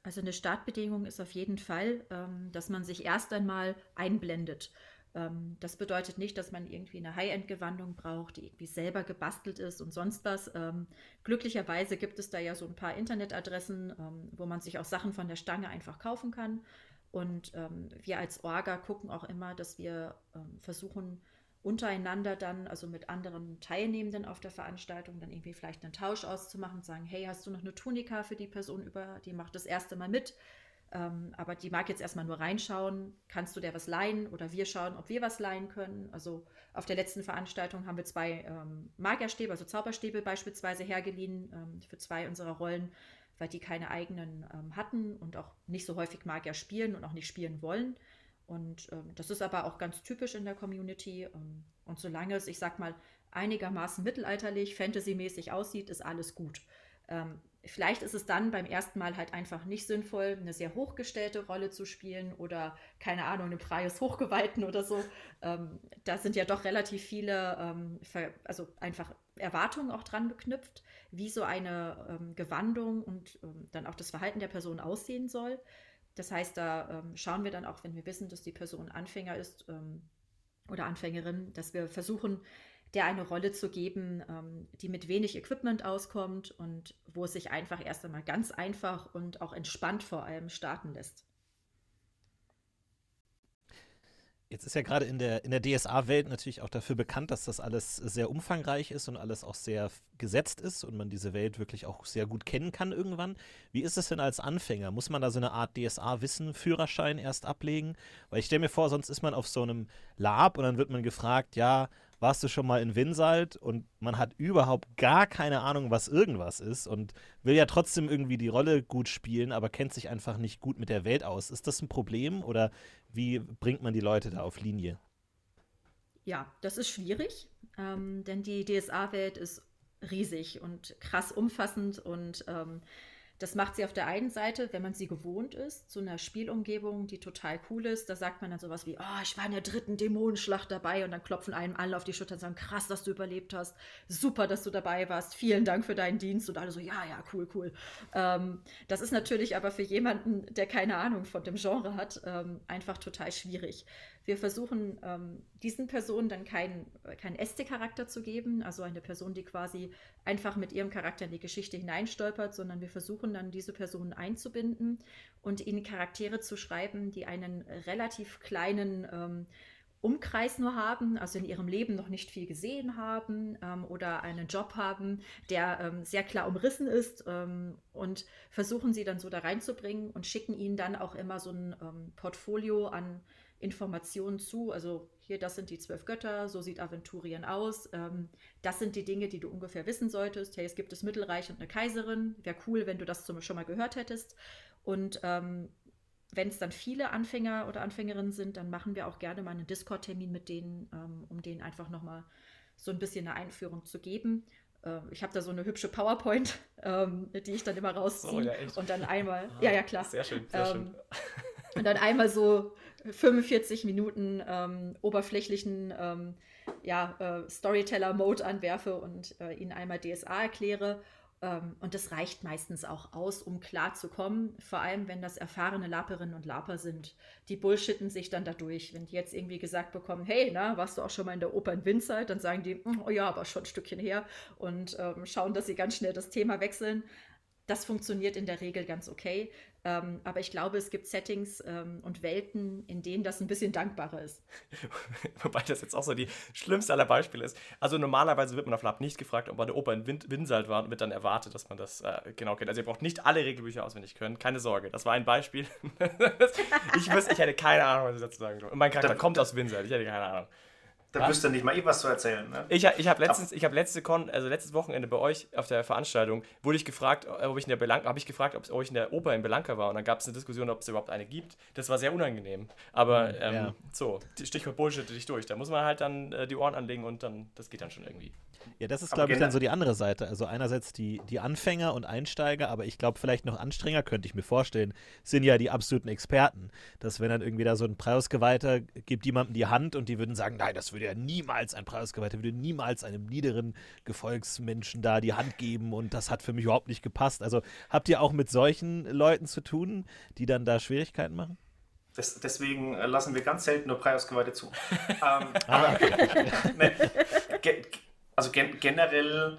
Also eine Startbedingung ist auf jeden Fall, ähm, dass man sich erst einmal einblendet. Ähm, das bedeutet nicht, dass man irgendwie eine High-End-Gewandung braucht, die irgendwie selber gebastelt ist und sonst was. Ähm, glücklicherweise gibt es da ja so ein paar Internetadressen, ähm, wo man sich auch Sachen von der Stange einfach kaufen kann. Und wir als Orga gucken auch immer, dass wir versuchen, untereinander dann, also mit anderen Teilnehmenden auf der Veranstaltung, dann irgendwie vielleicht einen Tausch auszumachen und sagen, hey, hast du noch eine Tunika für die Person über, die macht das erste Mal mit? Ähm, aber die mag jetzt erstmal nur reinschauen, kannst du der was leihen oder wir schauen, ob wir was leihen können. Also auf der letzten Veranstaltung haben wir zwei ähm, Magierstäbe, also Zauberstäbe beispielsweise hergeliehen ähm, für zwei unserer Rollen, weil die keine eigenen ähm, hatten und auch nicht so häufig Magier spielen und auch nicht spielen wollen. Und ähm, das ist aber auch ganz typisch in der Community. Ähm, und solange es, ich sag mal, einigermaßen mittelalterlich, fantasymäßig aussieht, ist alles gut Vielleicht ist es dann beim ersten Mal halt einfach nicht sinnvoll, eine sehr hochgestellte Rolle zu spielen oder, keine Ahnung, einen Preis Hochgeweihten oder so. Ähm, da sind ja doch relativ viele, ähm, also einfach Erwartungen auch dran geknüpft, wie so eine ähm, Gewandung und ähm, dann auch das Verhalten der Person aussehen soll. Das heißt, da ähm, schauen wir dann auch, wenn wir wissen, dass die Person Anfänger ist ähm, oder Anfängerin, dass wir versuchen, der eine Rolle zu geben, ähm, die mit wenig Equipment auskommt und wo es sich einfach erst einmal ganz einfach und auch entspannt vor allem starten lässt. Jetzt ist ja gerade in der, in der DSA-Welt natürlich auch dafür bekannt, dass das alles sehr umfangreich ist und alles auch sehr gesetzt ist und man diese Welt wirklich auch sehr gut kennen kann irgendwann. Wie ist es denn als Anfänger? Muss man da so eine Art DSA-Wissen, Führerschein erst ablegen? Weil ich stelle mir vor, sonst ist man auf so einem Lab und dann wird man gefragt, ja, warst du schon mal in Winsalt und man hat überhaupt gar keine Ahnung, was irgendwas ist und will ja trotzdem irgendwie die Rolle gut spielen, aber kennt sich einfach nicht gut mit der Welt aus. Ist das ein Problem oder wie bringt man die Leute da auf Linie? Ja, das ist schwierig, ähm, denn die DSA-Welt ist riesig und krass umfassend und ähm, das macht sie auf der einen Seite, wenn man sie gewohnt ist, zu einer Spielumgebung, die total cool ist. Da sagt man dann sowas wie, oh, ich war in der dritten Dämonenschlacht dabei und dann klopfen einem alle auf die Schulter und sagen, krass, dass du überlebt hast, super, dass du dabei warst, vielen Dank für deinen Dienst und alle so, ja, ja, cool, cool. Ähm, das ist natürlich aber für jemanden, der keine Ahnung von dem Genre hat, ähm, einfach total schwierig. Wir versuchen ähm, diesen Personen dann keinen kein ST-Charakter zu geben, also eine Person, die quasi einfach mit ihrem Charakter in die Geschichte hineinstolpert, sondern wir versuchen dann diese Personen einzubinden und ihnen Charaktere zu schreiben, die einen relativ kleinen ähm, Umkreis nur haben, also in ihrem Leben noch nicht viel gesehen haben ähm, oder einen Job haben, der ähm, sehr klar umrissen ist ähm, und versuchen sie dann so da reinzubringen und schicken ihnen dann auch immer so ein ähm, Portfolio an Informationen zu. Also hier, das sind die zwölf Götter, so sieht Aventurien aus. Ähm, das sind die Dinge, die du ungefähr wissen solltest. Hey, es gibt das Mittelreich und eine Kaiserin. Wäre cool, wenn du das zum, schon mal gehört hättest. Und ähm, wenn es dann viele Anfänger oder Anfängerinnen sind, dann machen wir auch gerne mal einen Discord-Termin mit denen, ähm, um denen einfach nochmal so ein bisschen eine Einführung zu geben. Äh, ich habe da so eine hübsche PowerPoint, [laughs] ähm, die ich dann immer rausziehe. Oh, ja, und dann einmal, ah, ja, ja, klar. Sehr schön, sehr schön. Ähm, und dann einmal so 45 Minuten ähm, oberflächlichen ähm, ja, äh, Storyteller-Mode anwerfe und äh, ihnen einmal DSA erkläre. Ähm, und das reicht meistens auch aus, um klar zu kommen, vor allem wenn das erfahrene Laperinnen und Laper sind. Die bullshitten sich dann dadurch. Wenn die jetzt irgendwie gesagt bekommen, hey, na, warst du auch schon mal in der Oper in Winzeit? Dann sagen die, hm, oh ja, aber schon ein Stückchen her und ähm, schauen, dass sie ganz schnell das Thema wechseln. Das funktioniert in der Regel ganz okay. Ähm, aber ich glaube, es gibt Settings ähm, und Welten, in denen das ein bisschen dankbarer ist. [laughs] Wobei das jetzt auch so die schlimmste aller Beispiele ist. Also normalerweise wird man auf Lab nicht gefragt, ob man der Oper in Wind Winsalt war und wird dann erwartet, dass man das äh, genau kennt. Also ihr braucht nicht alle Regelbücher auswendig können, keine Sorge. Das war ein Beispiel. [laughs] ich wüsste, ich hätte keine Ahnung, was ich dazu sagen soll. Und mein Charakter da, kommt aus Winsalt, ich hätte keine Ahnung. Da was? wüsste nicht mal eh was zu erzählen. Ne? Ich, ich habe letztens, ich habe letzte Con, also letztes Wochenende bei euch auf der Veranstaltung, wurde ich gefragt, ob ich in der Belang, habe ich gefragt, ob ich in der Oper in Belanca war und dann gab es eine Diskussion, ob es überhaupt eine gibt. Das war sehr unangenehm. Aber hm, ähm, ja. so, Stichwort Bullshit dich durch. Da muss man halt dann äh, die Ohren anlegen und dann, das geht dann schon irgendwie. Ja, das ist, glaube ich, dann so die andere Seite. Also einerseits die, die Anfänger und Einsteiger, aber ich glaube, vielleicht noch anstrengender, könnte ich mir vorstellen, sind ja die absoluten Experten. Dass wenn dann irgendwie da so ein Preisgeweihter gibt jemandem die Hand und die würden sagen, nein, das würde ja niemals ein Preisgeweihter, würde niemals einem niederen Gefolgsmenschen da die Hand geben und das hat für mich überhaupt nicht gepasst. Also habt ihr auch mit solchen Leuten zu tun, die dann da Schwierigkeiten machen? Das, deswegen äh, lassen wir ganz selten nur Preisgeweihte zu. [laughs] ähm, ah, okay. [laughs] ne, also gen generell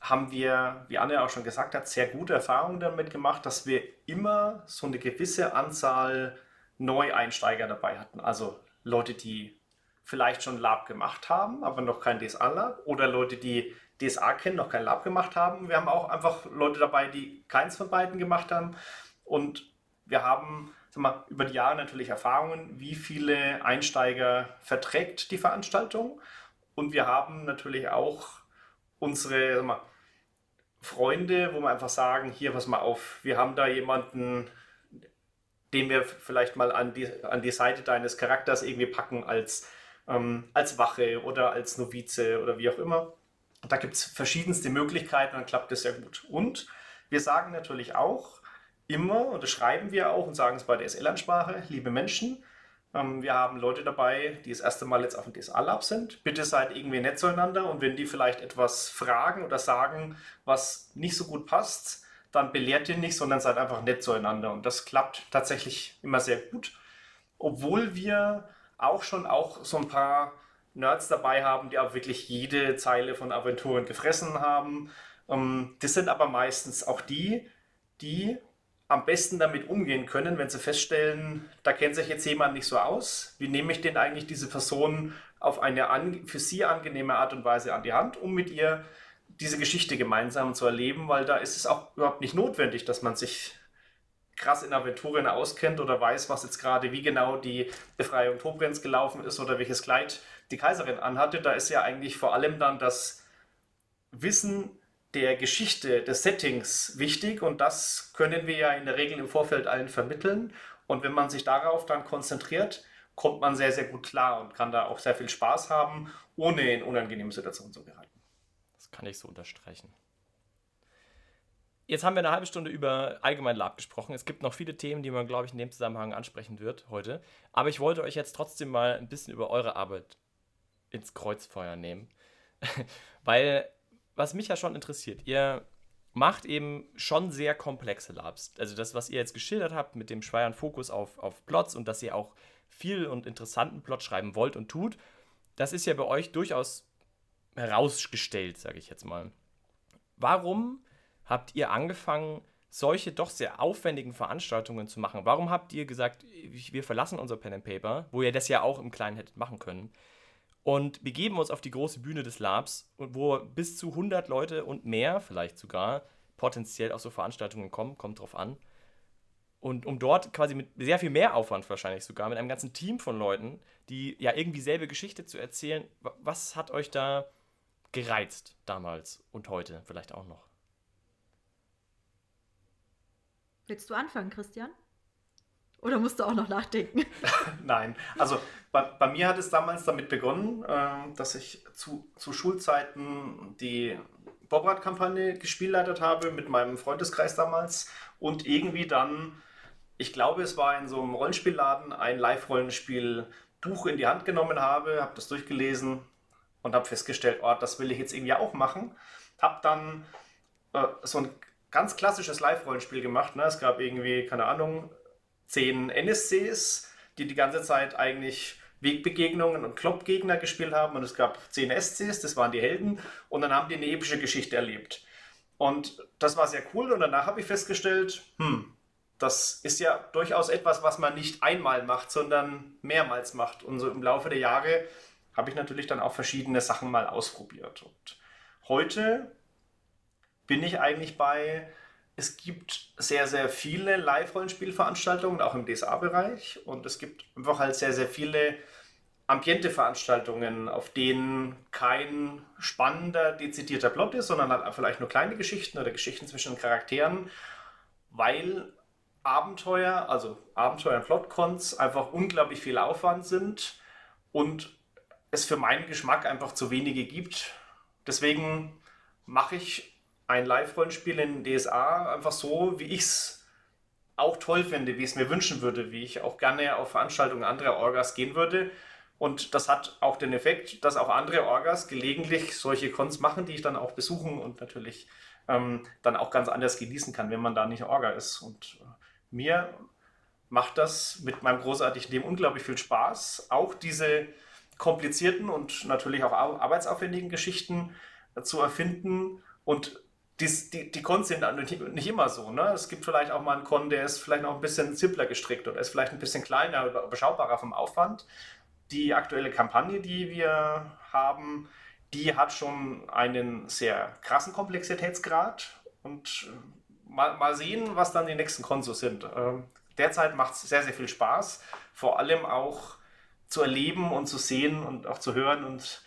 haben wir, wie Anne auch schon gesagt hat, sehr gute Erfahrungen damit gemacht, dass wir immer so eine gewisse Anzahl Neueinsteiger dabei hatten. Also Leute, die vielleicht schon Lab gemacht haben, aber noch kein DSA-Lab oder Leute, die DSA kennen, noch kein Lab gemacht haben. Wir haben auch einfach Leute dabei, die keins von beiden gemacht haben. Und wir haben sag mal, über die Jahre natürlich Erfahrungen, wie viele Einsteiger verträgt die Veranstaltung und wir haben natürlich auch unsere mal, Freunde, wo wir einfach sagen, hier, pass mal auf, wir haben da jemanden, den wir vielleicht mal an die, an die Seite deines Charakters irgendwie packen als, ähm, als Wache oder als Novize oder wie auch immer. Da gibt es verschiedenste Möglichkeiten, dann klappt das sehr gut. Und Wir sagen natürlich auch immer, und das schreiben wir auch und sagen es bei der SL-Ansprache, liebe Menschen, wir haben Leute dabei, die das erste Mal jetzt auf dem DSA-Lab sind. Bitte seid irgendwie nett zueinander und wenn die vielleicht etwas fragen oder sagen, was nicht so gut passt, dann belehrt ihr nicht, sondern seid einfach nett zueinander. Und das klappt tatsächlich immer sehr gut. Obwohl wir auch schon auch so ein paar Nerds dabei haben, die auch wirklich jede Zeile von Aventuren gefressen haben. Ähm, das sind aber meistens auch die, die am besten damit umgehen können, wenn sie feststellen, da kennt sich jetzt jemand nicht so aus. Wie nehme ich denn eigentlich diese Person auf eine für sie angenehme Art und Weise an die Hand, um mit ihr diese Geschichte gemeinsam zu erleben, weil da ist es auch überhaupt nicht notwendig, dass man sich krass in Aventurien auskennt oder weiß, was jetzt gerade, wie genau die Befreiung Tobrens gelaufen ist oder welches Kleid die Kaiserin anhatte. Da ist ja eigentlich vor allem dann das Wissen der Geschichte, des Settings wichtig und das können wir ja in der Regel im Vorfeld allen vermitteln. Und wenn man sich darauf dann konzentriert, kommt man sehr, sehr gut klar und kann da auch sehr viel Spaß haben, ohne in unangenehme Situationen zu geraten. Das kann ich so unterstreichen. Jetzt haben wir eine halbe Stunde über allgemein Lab gesprochen. Es gibt noch viele Themen, die man, glaube ich, in dem Zusammenhang ansprechen wird heute. Aber ich wollte euch jetzt trotzdem mal ein bisschen über eure Arbeit ins Kreuzfeuer nehmen. [laughs] Weil, was mich ja schon interessiert, ihr macht eben schon sehr komplexe Labs. Also das, was ihr jetzt geschildert habt mit dem schweren Fokus auf, auf Plots und dass ihr auch viel und interessanten Plot schreiben wollt und tut, das ist ja bei euch durchaus herausgestellt, sage ich jetzt mal. Warum habt ihr angefangen, solche doch sehr aufwendigen Veranstaltungen zu machen? Warum habt ihr gesagt, wir verlassen unser Pen and Paper, wo ihr das ja auch im Kleinen hättet machen können, und begeben uns auf die große Bühne des Labs, wo bis zu 100 Leute und mehr vielleicht sogar potenziell auf so Veranstaltungen kommen, kommt drauf an. Und um dort quasi mit sehr viel mehr Aufwand wahrscheinlich sogar, mit einem ganzen Team von Leuten, die ja irgendwie selbe Geschichte zu erzählen, was hat euch da gereizt damals und heute vielleicht auch noch? Willst du anfangen, Christian? Oder musst du auch noch nachdenken? [laughs] Nein, also bei, bei, mir hat es damals damit begonnen, äh, dass ich zu, zu Schulzeiten die Bobrad-Kampagne gespielleitet habe mit meinem Freundeskreis damals und irgendwie dann, ich glaube, es war in so einem Rollenspielladen, ein Live-Rollenspiel-Buch in die Hand genommen habe, habe das durchgelesen und habe festgestellt, oh, das will ich jetzt irgendwie auch machen. Habe dann äh, so ein ganz klassisches Live-Rollenspiel gemacht. Ne? Es gab irgendwie, keine Ahnung, zehn NSCs, die die ganze Zeit eigentlich Wegbegegnungen und Kloppgegner gespielt haben. Und es gab zehn SCs, das waren die Helden. Und dann haben die eine epische Geschichte erlebt. Und das war sehr cool. Und danach habe ich festgestellt, hm, das ist ja durchaus etwas, was man nicht einmal macht, sondern mehrmals macht. Und so im Laufe der Jahre habe ich natürlich dann auch verschiedene Sachen mal ausprobiert. Und heute bin ich eigentlich bei es gibt sehr, sehr viele Live-Rollenspielveranstaltungen, auch im DSA-Bereich. Und es gibt einfach halt sehr, sehr viele Ambiente-Veranstaltungen, auf denen kein spannender, dezidierter Plot ist, sondern halt vielleicht nur kleine Geschichten oder Geschichten zwischen Charakteren, weil Abenteuer, also Abenteuer- und Plot-Cons, einfach unglaublich viel Aufwand sind und es für meinen Geschmack einfach zu wenige gibt. Deswegen mache ich ein Live-Rollenspiel in DSA einfach so, wie ich es auch toll finde, wie ich es mir wünschen würde, wie ich auch gerne auf Veranstaltungen anderer Orgas gehen würde. Und das hat auch den Effekt, dass auch andere Orgas gelegentlich solche Cons machen, die ich dann auch besuchen und natürlich ähm, dann auch ganz anders genießen kann, wenn man da nicht Orga ist. Und äh, mir macht das mit meinem großartigen Team unglaublich viel Spaß, auch diese komplizierten und natürlich auch arbeitsaufwendigen Geschichten äh, zu erfinden und die, die, die Cons sind nicht immer so. Ne? Es gibt vielleicht auch mal einen Con, der ist vielleicht noch ein bisschen simpler gestrickt oder ist vielleicht ein bisschen kleiner oder überschaubarer vom Aufwand. Die aktuelle Kampagne, die wir haben, die hat schon einen sehr krassen Komplexitätsgrad und äh, mal, mal sehen, was dann die nächsten Konsos sind. Ähm, derzeit macht es sehr, sehr viel Spaß, vor allem auch zu erleben und zu sehen und auch zu hören und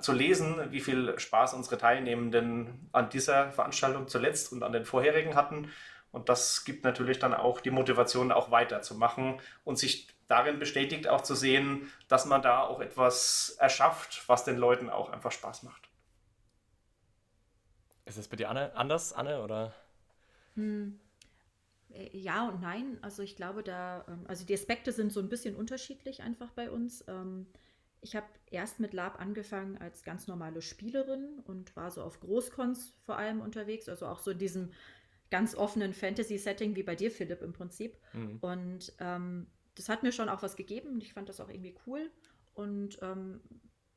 zu lesen, wie viel Spaß unsere Teilnehmenden an dieser Veranstaltung zuletzt und an den vorherigen hatten. Und das gibt natürlich dann auch die Motivation, auch weiterzumachen und sich darin bestätigt auch zu sehen, dass man da auch etwas erschafft, was den Leuten auch einfach Spaß macht. Ist das bei dir Anne, anders, Anne, oder? Hm. Äh, ja und nein. Also ich glaube, da, ähm, also die Aspekte sind so ein bisschen unterschiedlich einfach bei uns. Ähm, ich habe erst mit Lab angefangen als ganz normale Spielerin und war so auf Großcons vor allem unterwegs, also auch so in diesem ganz offenen Fantasy-Setting wie bei dir, Philipp, im Prinzip. Mhm. Und ähm, das hat mir schon auch was gegeben und ich fand das auch irgendwie cool und ähm,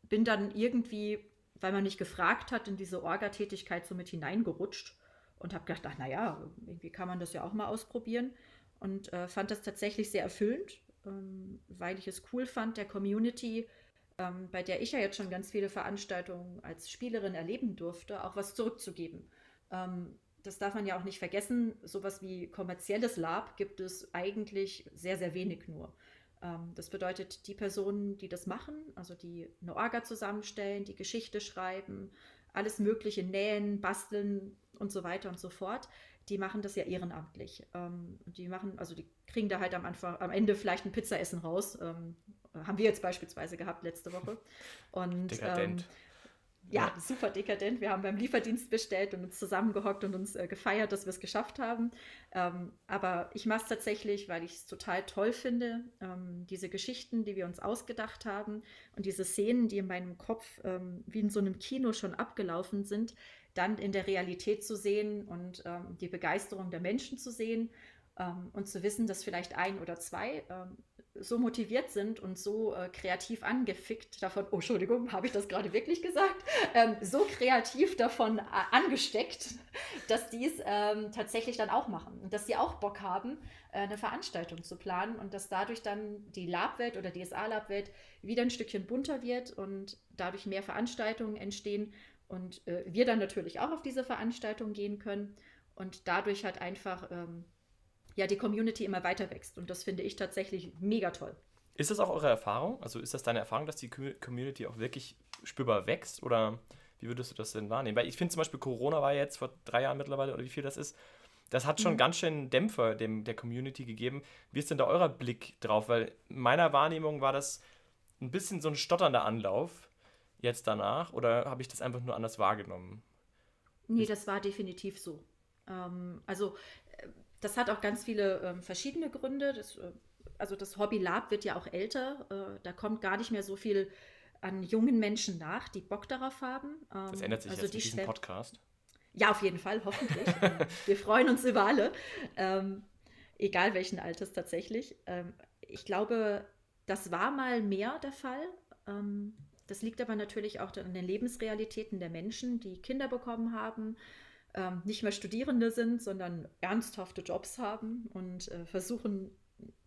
bin dann irgendwie, weil man mich gefragt hat, in diese Orga-Tätigkeit so mit hineingerutscht und habe gedacht, ach naja, irgendwie kann man das ja auch mal ausprobieren und äh, fand das tatsächlich sehr erfüllend, ähm, weil ich es cool fand, der Community, ähm, bei der ich ja jetzt schon ganz viele Veranstaltungen als Spielerin erleben durfte, auch was zurückzugeben. Ähm, das darf man ja auch nicht vergessen, sowas wie kommerzielles Lab gibt es eigentlich sehr, sehr wenig nur. Ähm, das bedeutet, die Personen, die das machen, also die eine Orga zusammenstellen, die Geschichte schreiben, alles Mögliche nähen, basteln und so weiter und so fort, die machen das ja ehrenamtlich. Ähm, die machen, also die kriegen da halt am Anfang, am Ende vielleicht ein Pizzaessen raus. Haben wir jetzt beispielsweise gehabt letzte Woche. Und Dekadent. Ähm, ja, super dekadent. Wir haben beim Lieferdienst bestellt und uns zusammengehockt und uns äh, gefeiert, dass wir es geschafft haben. Ähm, aber ich mache es tatsächlich, weil ich es total toll finde. Ähm, diese Geschichten, die wir uns ausgedacht haben und diese Szenen, die in meinem Kopf ähm, wie in so einem Kino schon abgelaufen sind, dann in der Realität zu sehen und ähm, die Begeisterung der Menschen zu sehen ähm, und zu wissen, dass vielleicht ein oder zwei so motiviert sind und so äh, kreativ angefickt davon, oh Entschuldigung, [laughs] habe ich das gerade wirklich gesagt, ähm, so kreativ davon äh, angesteckt, dass die es ähm, tatsächlich dann auch machen und dass sie auch Bock haben, äh, eine Veranstaltung zu planen und dass dadurch dann die Labwelt oder DSA-Labwelt wieder ein Stückchen bunter wird und dadurch mehr Veranstaltungen entstehen und äh, wir dann natürlich auch auf diese Veranstaltung gehen können und dadurch hat einfach ähm, ja die Community immer weiter wächst. Und das finde ich tatsächlich mega toll. Ist das auch eure Erfahrung? Also ist das deine Erfahrung, dass die Community auch wirklich spürbar wächst? Oder wie würdest du das denn wahrnehmen? Weil ich finde zum Beispiel, Corona war jetzt vor drei Jahren mittlerweile, oder wie viel das ist, das hat schon mhm. ganz schön Dämpfer dem, der Community gegeben. Wie ist denn da euer Blick drauf? Weil meiner Wahrnehmung war das ein bisschen so ein stotternder Anlauf jetzt danach. Oder habe ich das einfach nur anders wahrgenommen? Nee, das war definitiv so. Ähm, also das hat auch ganz viele ähm, verschiedene Gründe. Das, äh, also das Hobby Lab wird ja auch älter. Äh, da kommt gar nicht mehr so viel an jungen Menschen nach, die Bock darauf haben. Ähm, das ändert sich also jetzt die mit diesem Podcast. Ja, auf jeden Fall, hoffentlich. [laughs] Ähm, wir freuen uns über alle, ähm, egal welchen Alters tatsächlich. Ähm, ich glaube, das war mal mehr der Fall. Ähm, das liegt aber natürlich auch an den Lebensrealitäten der Menschen, die Kinder bekommen haben, ähm, nicht mehr Studierende sind, sondern ernsthafte Jobs haben und äh, versuchen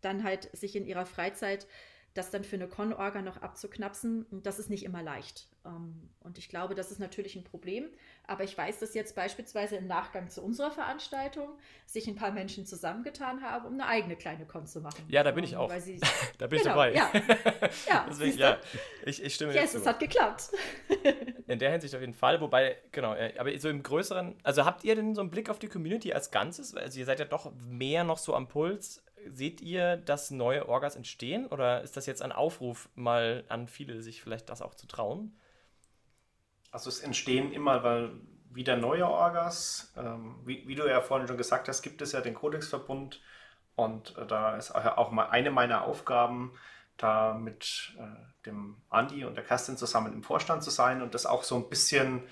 dann halt sich in ihrer Freizeit das dann für eine Con-Orga noch abzuknapsen. Das ist nicht immer leicht. Ähm, und ich glaube, das ist natürlich ein Problem. Aber ich weiß, dass jetzt beispielsweise im Nachgang zu unserer Veranstaltung sich ein paar Menschen zusammengetan haben, um eine eigene kleine Con zu machen. Ja, da bin ich ähm, auch. Sie, [laughs] da bin genau, ich dabei. Ja, [laughs] ja, Deswegen, ja ich, ich stimme Yes, es hat geklappt. [laughs] In der Hinsicht auf jeden Fall. Wobei, genau, äh, aber so im Größeren, also habt ihr denn so einen Blick auf die Community als Ganzes? Also ihr seid ja doch mehr noch so am Puls seht ihr, dass neue Orgas entstehen? Oder ist das jetzt ein Aufruf mal an viele, sich vielleicht das auch zu trauen? Also es entstehen immer weil wieder neue Orgas. Ähm, wie, wie, du ja vorhin schon gesagt hast, gibt es ja den Kodexverbund und äh, da ist auch mal eine meiner Aufgaben, da mit äh, dem Andi und der Kerstin zusammen im Vorstand zu sein und das auch so ein bisschen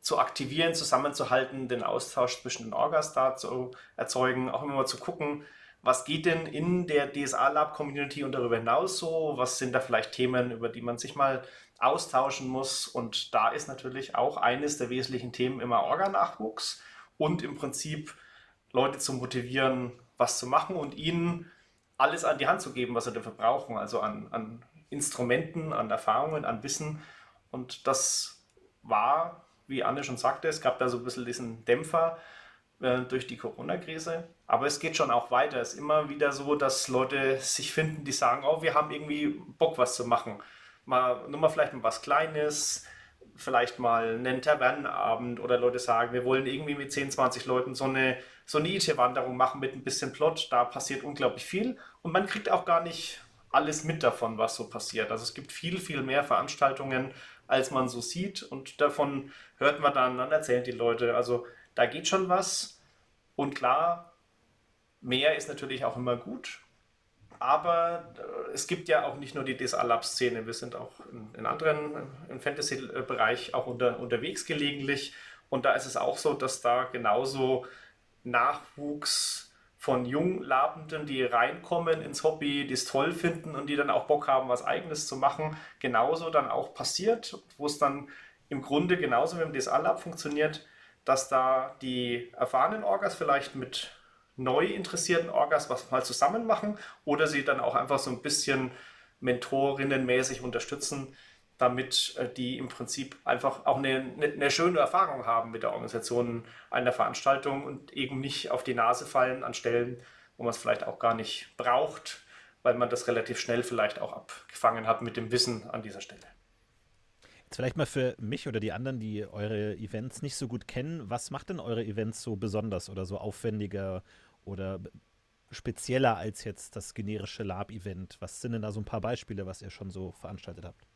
zu aktivieren, zusammenzuhalten, den Austausch zwischen den Orgas da zu erzeugen, auch immer mal zu gucken, was geht denn in der DSA Lab Community und darüber hinaus so? Was sind da vielleicht Themen, über die man sich mal austauschen muss? Und da ist natürlich auch eines der wesentlichen Themen immer Organachwuchs und im Prinzip Leute zu motivieren, was zu machen und ihnen alles an die Hand zu geben, was sie dafür brauchen, also an, an Instrumenten, an Erfahrungen, an Wissen. Und das war, wie Anne schon sagte, es gab da so ein bisschen diesen Dämpfer äh, durch die Corona-Krise. Aber es geht schon auch weiter. Es ist immer wieder so, dass Leute sich finden, die sagen, oh, wir haben irgendwie Bock, was zu machen. Mal, nur mal vielleicht mal was Kleines, vielleicht mal einen Tavernenabend oder Leute sagen, wir wollen irgendwie mit 10, 20 Leuten so eine, so eine IT-Wanderung machen mit ein bisschen Plot. Da passiert unglaublich viel und man kriegt auch gar nicht alles mit davon, was so passiert. Also es gibt viel, viel mehr Veranstaltungen, als man so sieht und davon hört man dann, dann erzählen die Leute. Also da geht schon was Und klar, mehr ist natürlich auch immer gut. Aber äh, es gibt ja auch nicht nur die DSA-Lab-Szene, wir sind auch in, in anderen, äh, im Fantasy-Bereich auch unter, unterwegs gelegentlich. Und da ist es auch so, dass da genauso Nachwuchs von Junglabenden, die reinkommen ins Hobby, die es toll finden und die dann auch Bock haben, was Eigenes zu machen, genauso dann auch passiert, wo es dann im Grunde genauso mit dem DSA-Lab funktioniert, dass da die erfahrenen Orgas vielleicht mit neu interessierten Orgas was mal zusammen machen oder sie dann auch einfach so ein bisschen mentorinnenmäßig unterstützen, damit äh, die im Prinzip einfach auch eine, eine, schöne Erfahrung haben mit der Organisation einer Veranstaltung und eben nicht auf die Nase fallen an Stellen, wo man es vielleicht auch gar nicht braucht, weil man das relativ schnell vielleicht auch abgefangen hat mit dem Wissen an dieser Stelle. Jetzt vielleicht mal für mich oder die anderen, die eure Events nicht so gut kennen, was macht denn eure Events so besonders oder so aufwendiger oder spezieller als jetzt das generische Lab-Event? Was sind denn da so ein paar Beispiele, was ihr schon so veranstaltet habt?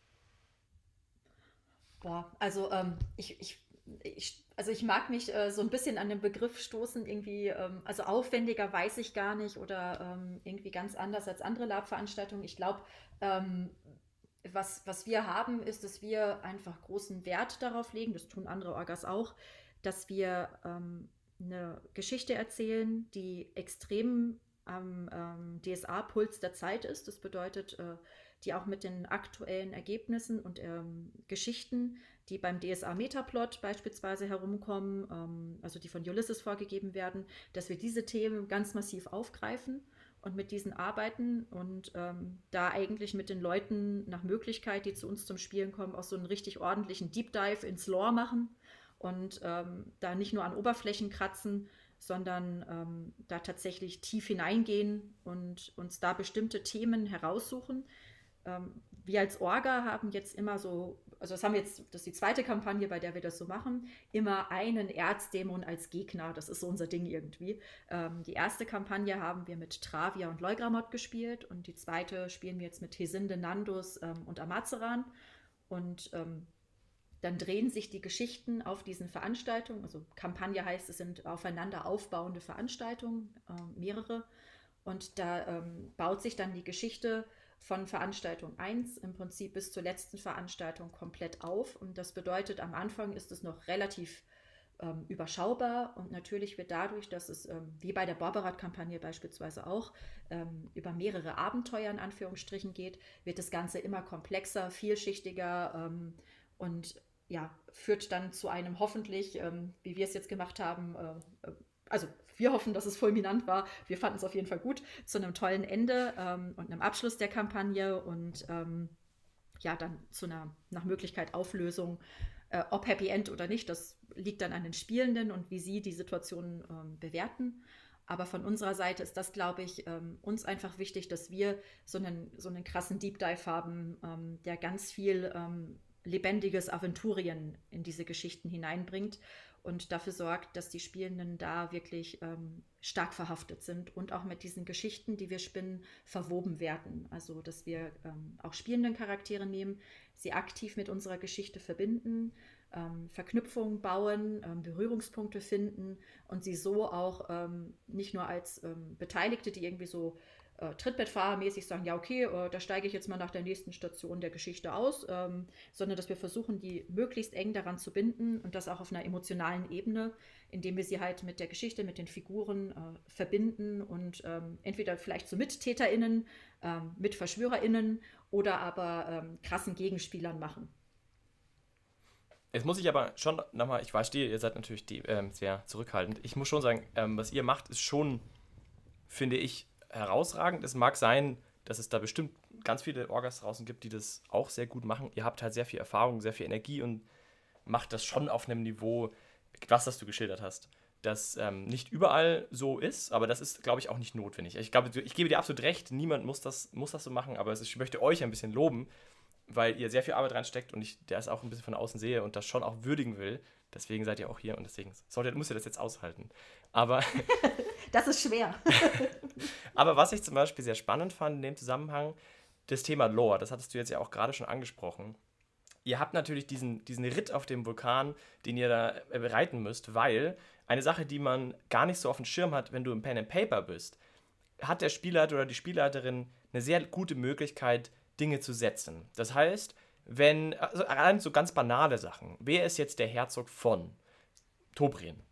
Boah, also ähm, ich, ich, ich, also ich mag mich äh, so ein bisschen an den Begriff stoßen, irgendwie, ähm, also aufwendiger weiß ich gar nicht oder ähm, irgendwie ganz anders als andere Lab-Veranstaltungen. Ich glaube, ähm, was, was wir haben, ist, dass wir einfach großen Wert darauf legen, das tun andere Orgas auch, dass wir ähm, eine Geschichte erzählen, die extrem am ähm, DSA-Puls der Zeit ist. Das bedeutet, äh, die auch mit den aktuellen Ergebnissen und ähm, Geschichten, die beim DSA Metaplot beispielsweise herumkommen, ähm, also die von Ulysses vorgegeben werden, dass wir diese Themen ganz massiv aufgreifen und mit diesen arbeiten und ähm, da eigentlich mit den Leuten nach Möglichkeit, die zu uns zum Spielen kommen, auch so einen richtig ordentlichen Deep Dive ins Lore machen und ähm, da nicht nur an Oberflächen kratzen, sondern ähm, da tatsächlich tief hineingehen und uns da bestimmte Themen heraussuchen, ähm, wir als Orga haben jetzt immer so, also das haben wir jetzt, das ist die zweite Kampagne, bei der wir das so machen, immer einen Erzdämon als Gegner. Das ist so unser Ding irgendwie. Ähm, die erste Kampagne haben wir mit Travia und Leugramot gespielt und die zweite spielen wir jetzt mit Hesinde, Nandus ähm, und Amazeran. Und ähm, dann drehen sich die Geschichten auf diesen Veranstaltungen. Also Kampagne heißt, es sind aufeinander aufbauende Veranstaltungen, äh, mehrere. Und da ähm, baut sich dann die Geschichte von Veranstaltung 1 im Prinzip bis zur letzten Veranstaltung komplett auf. Und das bedeutet, am Anfang ist es noch relativ ähm, überschaubar und natürlich wird dadurch, dass es ähm, wie bei der Barbarat-Kampagne beispielsweise auch ähm, über mehrere Abenteuer in Anführungsstrichen geht, wird das Ganze immer komplexer, vielschichtiger ähm, und ja, führt dann zu einem hoffentlich, ähm, wie wir es jetzt gemacht haben, äh, äh also wir hoffen, dass es fulminant war. Wir fanden es auf jeden Fall gut, zu einem tollen Ende ähm, und einem Abschluss der Kampagne und ähm, ja, dann zu einer nach Möglichkeit Auflösung. Äh, ob Happy End oder nicht, das liegt dann an den Spielenden und wie sie die Situation ähm, bewerten. Aber von unserer Seite ist das, glaube ich, ähm, uns einfach wichtig, dass wir so einen, so einen krassen Deep Dive haben, ähm, der ganz viel ähm, lebendiges Aventurien in diese Geschichten hineinbringt und dafür sorgt, dass die Spielenden da wirklich ähm, stark verhaftet sind und auch mit diesen Geschichten, die wir spinnen, verwoben werden. Also, dass wir ähm, auch spielenden Charaktere nehmen, sie aktiv mit unserer Geschichte verbinden, ähm, Verknüpfungen bauen, ähm, Berührungspunkte finden und sie so auch ähm, nicht nur als ähm, Beteiligte, die irgendwie so äh, Trittbettfahrermäßig sagen, ja, okay, äh, da steige ich jetzt mal nach der nächsten Station der Geschichte aus, ähm, sondern dass wir versuchen, die möglichst eng daran zu binden und das auch auf einer emotionalen Ebene, indem wir sie halt mit der Geschichte, mit den Figuren äh, verbinden und ähm, entweder vielleicht zu so MittäterInnen, ähm, mit VerschwörerInnen oder aber ähm, krassen Gegenspielern machen. Jetzt muss ich aber schon nochmal, ich verstehe, ihr seid natürlich die, ähm, sehr zurückhaltend. Ich muss schon sagen, ähm, was ihr macht, ist schon, finde ich, herausragend. Es mag sein, dass es da bestimmt ganz viele Orgas draußen gibt, die das auch sehr gut machen. Ihr habt halt sehr viel Erfahrung, sehr viel Energie und macht das schon auf einem Niveau, was das du geschildert hast. Das ähm, nicht überall so ist, aber das ist, glaube ich, auch nicht notwendig. Ich glaube, ich gebe dir absolut recht, niemand muss das, muss das so machen, aber ich möchte euch ein bisschen loben, weil ihr sehr viel Arbeit reinsteckt und ich das auch ein bisschen von außen sehe und das schon auch würdigen will. Deswegen seid ihr auch hier und deswegen solltet, müsst ihr das jetzt aushalten. Aber. [laughs] das ist schwer. [laughs] aber was ich zum Beispiel sehr spannend fand in dem Zusammenhang, das Thema Lore, das hattest du jetzt ja auch gerade schon angesprochen. ihr habt natürlich diesen, diesen Ritt auf dem Vulkan, den ihr da bereiten müsst, weil eine Sache, die man gar nicht so auf dem Schirm hat, wenn du im Pen and Paper bist, hat der Spielleiter oder die Spielleiterin eine sehr gute Möglichkeit, Dinge zu setzen. Das heißt, wenn, also allein so ganz banale Sachen, wer ist jetzt der Herzog von Tobrien?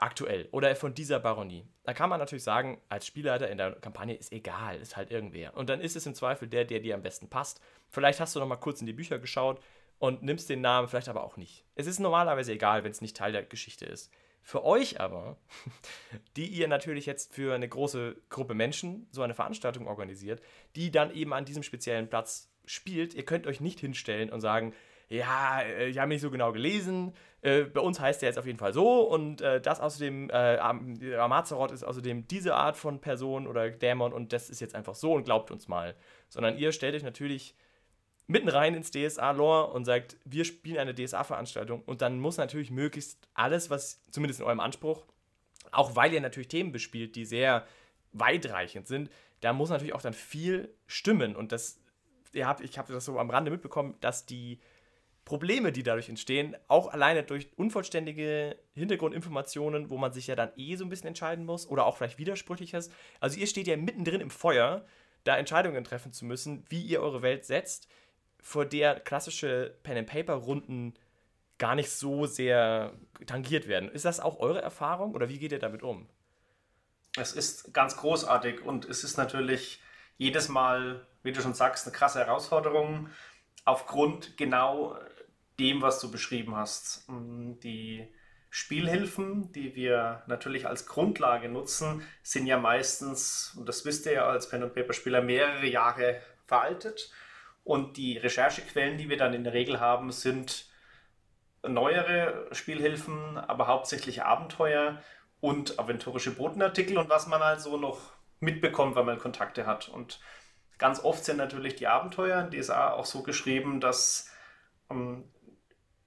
Aktuell oder von dieser Baronie. Da kann man natürlich sagen, als Spielleiter in der Kampagne ist egal, ist halt irgendwer. Und dann ist es im Zweifel der, der dir am besten passt. Vielleicht hast du noch mal kurz in die Bücher geschaut und nimmst den Namen, vielleicht aber auch nicht. Es ist normalerweise egal, wenn es nicht Teil der Geschichte ist. Für euch aber, [laughs] die ihr natürlich jetzt für eine große Gruppe Menschen so eine Veranstaltung organisiert, die dann eben an diesem speziellen Platz spielt, ihr könnt euch nicht hinstellen und sagen, ja, äh, ich habe nicht so genau gelesen, äh, bei uns heißt der jetzt auf jeden Fall so. Und äh, das außerdem, äh, Amazaroth ist außerdem diese Art von Person oder Dämon und das ist jetzt einfach so und glaubt uns mal. Sondern ihr stellt euch natürlich mitten rein ins DSA-Lore und sagt, wir spielen eine DSA-Veranstaltung und dann muss natürlich möglichst alles, was zumindest in eurem Anspruch, auch weil ihr natürlich Themen bespielt, die sehr weitreichend sind, da muss natürlich auch dann viel stimmen. Und das, ihr habt, ich habe das so am Rande mitbekommen, dass die Probleme, die dadurch entstehen, auch alleine durch unvollständige Hintergrundinformationen, wo man sich ja dann eh so ein bisschen entscheiden muss oder auch vielleicht widersprüchliches. Also ihr steht ja mittendrin im Feuer, da Entscheidungen treffen zu müssen, wie ihr eure Welt setzt vor der klassische Pen-and-Paper-Runden gar nicht so sehr tangiert werden. Ist das auch eure Erfahrung oder wie geht ihr damit um? Es ist ganz großartig und es ist natürlich jedes Mal, wie du schon sagst, eine krasse Herausforderung aufgrund genau dem, was du beschrieben hast. Die Spielhilfen, die wir natürlich als Grundlage nutzen, sind ja meistens, und das wisst ihr ja als Pen-and-Paper-Spieler, mehrere Jahre veraltet und die Recherchequellen, die wir dann in der Regel haben, sind neuere Spielhilfen, aber hauptsächlich Abenteuer und aventurische Botenartikel und was man also noch mitbekommt, wenn man Kontakte hat. Und ganz oft sind natürlich die Abenteuer in DSA auch so geschrieben, dass ähm,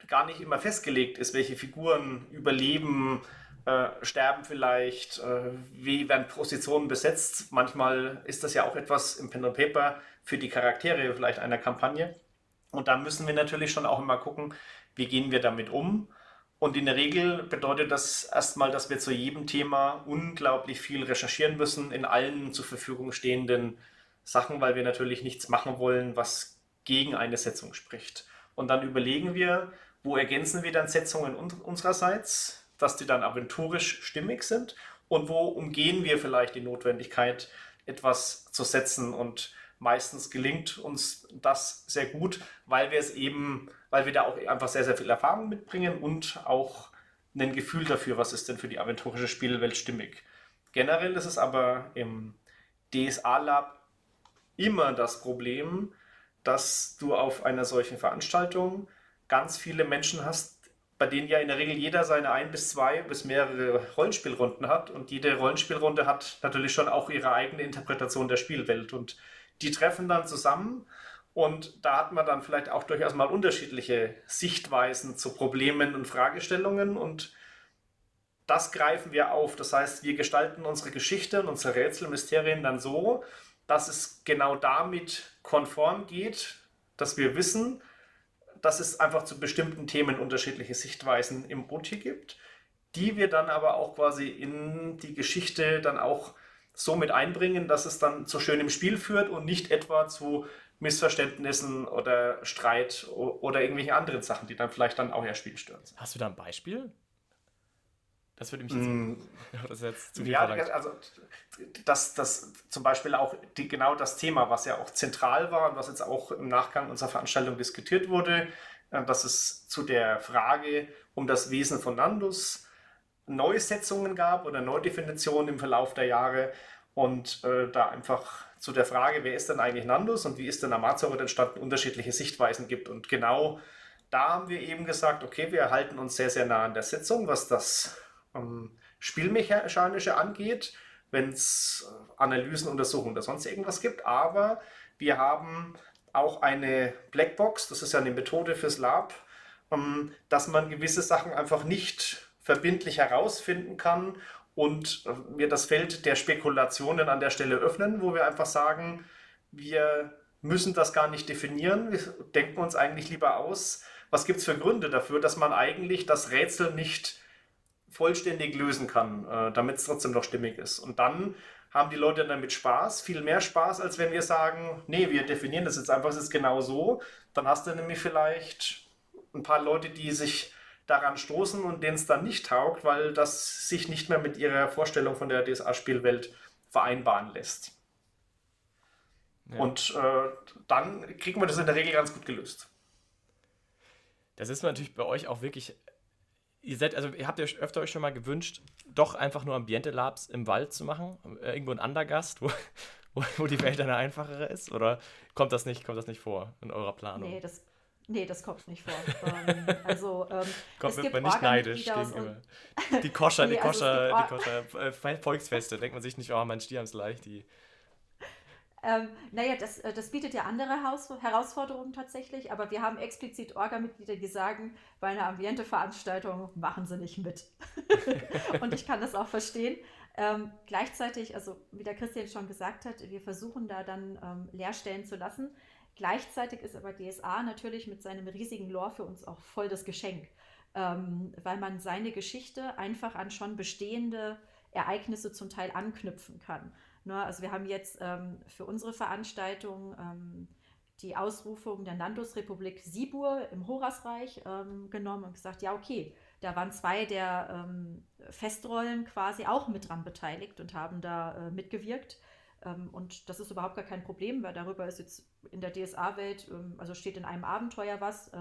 gar nicht immer festgelegt ist, welche Figuren überleben, äh, sterben vielleicht, äh, wie werden Positionen besetzt. Manchmal ist das ja auch etwas im Pen and Paper für die Charaktere vielleicht einer Kampagne. Und da müssen wir natürlich schon auch immer gucken, wie gehen wir damit um. Und in der Regel bedeutet das erstmal, dass wir zu jedem Thema unglaublich viel recherchieren müssen in allen zur Verfügung stehenden Sachen, weil wir natürlich nichts machen wollen, was gegen eine Setzung spricht. Und dann überlegen wir, wo ergänzen wir dann Setzungen unsererseits, dass die dann aventurisch stimmig sind und wo umgehen wir vielleicht die Notwendigkeit, etwas zu setzen und meistens gelingt uns das sehr gut, weil wir es eben, weil wir da auch einfach sehr, sehr viel Erfahrung mitbringen und auch ein Gefühl dafür, was ist denn für die aventurische Spielwelt stimmig. Generell ist es aber im DSA-Lab immer das Problem, dass du auf einer solchen Veranstaltung ganz viele Menschen hast, bei denen ja in der Regel jeder seine ein bis zwei bis mehrere Rollenspielrunden hat. Und jede Rollenspielrunde hat natürlich schon auch ihre eigene Interpretation der Spielwelt. Und die treffen dann zusammen. Und da hat man dann vielleicht auch durchaus mal unterschiedliche Sichtweisen zu Problemen und Fragestellungen. Und das greifen wir auf. Das heißt, wir gestalten unsere Geschichte und unsere Rätselmysterien dann so, dass es genau damit konform geht, dass wir wissen, dass es einfach zu bestimmten Themen unterschiedliche Sichtweisen im Boot hier gibt, die wir dann aber auch quasi in die Geschichte dann auch so mit einbringen, dass es dann zu schönem Spiel führt und nicht etwa zu Missverständnissen oder Streit oder irgendwelchen anderen Sachen, die dann vielleicht dann auch eher Spiel stören. Hast du da ein Beispiel? Das würde mich jetzt, mm. [laughs] das jetzt zu viel Ja, verlangt. also das, das zum Beispiel auch die, genau das Thema, was ja auch zentral war und was jetzt auch im Nachgang unserer Veranstaltung diskutiert wurde, äh, dass es zu der Frage um das Wesen von Nandus Neusetzungen gab oder Neudefinitionen im Verlauf der Jahre und äh, da einfach zu der Frage, wer ist denn eigentlich Nandus und wie ist denn Amazoret entstanden, unterschiedliche Sichtweisen gibt. Und genau da haben wir eben gesagt, okay, wir halten uns sehr, sehr nah an der Setzung, was das ähm, Spielmechanische angeht, wenn es äh, Analysen, Untersuchungen oder sonst irgendwas gibt. Aber wir haben auch eine Blackbox, das ist ja eine Methode fürs Lab, ähm, dass man gewisse Sachen einfach nicht verbindlich herausfinden kann und äh, wir das Feld der Spekulationen an der Stelle öffnen, wo wir einfach sagen, wir müssen das gar nicht definieren, wir denken uns eigentlich lieber aus, was gibt es für Gründe dafür, dass man eigentlich das Rätsel nicht vollständig lösen kann, äh, damit es trotzdem noch stimmig ist. Und dann haben die Leute damit Spaß, viel mehr Spaß, als wenn wir sagen, nee, wir definieren das jetzt einfach, es ist genau so. Dann hast du nämlich vielleicht ein paar Leute, die sich daran stoßen und denen es dann nicht taugt, weil das sich nicht mehr mit ihrer Vorstellung von der DSA-Spielwelt vereinbaren lässt. Ja. Und äh, dann kriegen wir das in der Regel ganz gut gelöst. Das ist natürlich bei euch auch wirklich. Ihr seid, also ihr habt euch öfter euch schon mal gewünscht, doch einfach nur Ambiente Labs im Wald zu machen, äh, irgendwo in Andergast, wo, [laughs] wo, wo die Welt eine einfachere ist? Oder kommt das nicht, kommt das nicht vor in eurer Planung? Nee, das, Nee, das kommt nicht vor. ähm, also, ähm, [laughs] Kommt, wird man nicht neidisch gegenüber. Die Koscher, [laughs] nee, die Koscher, also die Koscher äh, Volksfeste, denkt man sich nicht, oh, mein Stier haben's leicht, die. Ähm, naja, das, äh, das bietet ja andere Haus Herausforderungen tatsächlich, aber wir haben explizit Orga-Mitglieder, die sagen, bei einer Ambiente-Veranstaltung machen sie nicht mit. [laughs] und ich kann das auch verstehen. Ähm, gleichzeitig, also wie der Christian schon gesagt hat, wir versuchen da dann ähm, Leerstellen zu lassen. Gleichzeitig ist aber DSA natürlich mit seinem riesigen Lore für uns auch voll das Geschenk, ähm, weil man seine Geschichte einfach an schon bestehende Ereignisse zum Teil anknüpfen kann. Ne? Also wir haben jetzt ähm, für unsere Veranstaltung ähm, die Ausrufung der Nandus-Republik Sibur im Horasreich ähm, genommen und gesagt, ja okay, da waren zwei der ähm, Festrollen quasi auch mit dran beteiligt und haben da äh, mitgewirkt. Ähm, und das ist überhaupt gar kein Problem, weil darüber ist jetzt in der DSA-Welt, ähm, also steht in einem Abenteuer was.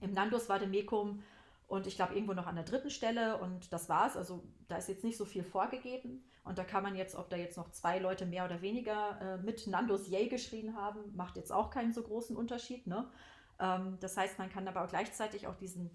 Im Nandus Mekum und ich glaube irgendwo noch an der dritten Stelle und das war's. Also da ist jetzt nicht so viel vorgegeben. Und da kann man jetzt, ob da jetzt noch zwei Leute mehr oder weniger äh, mit Nandus Yay geschrien haben, macht jetzt auch keinen so großen Unterschied. Ne? das heißt, man kann aber auch gleichzeitig auch diesen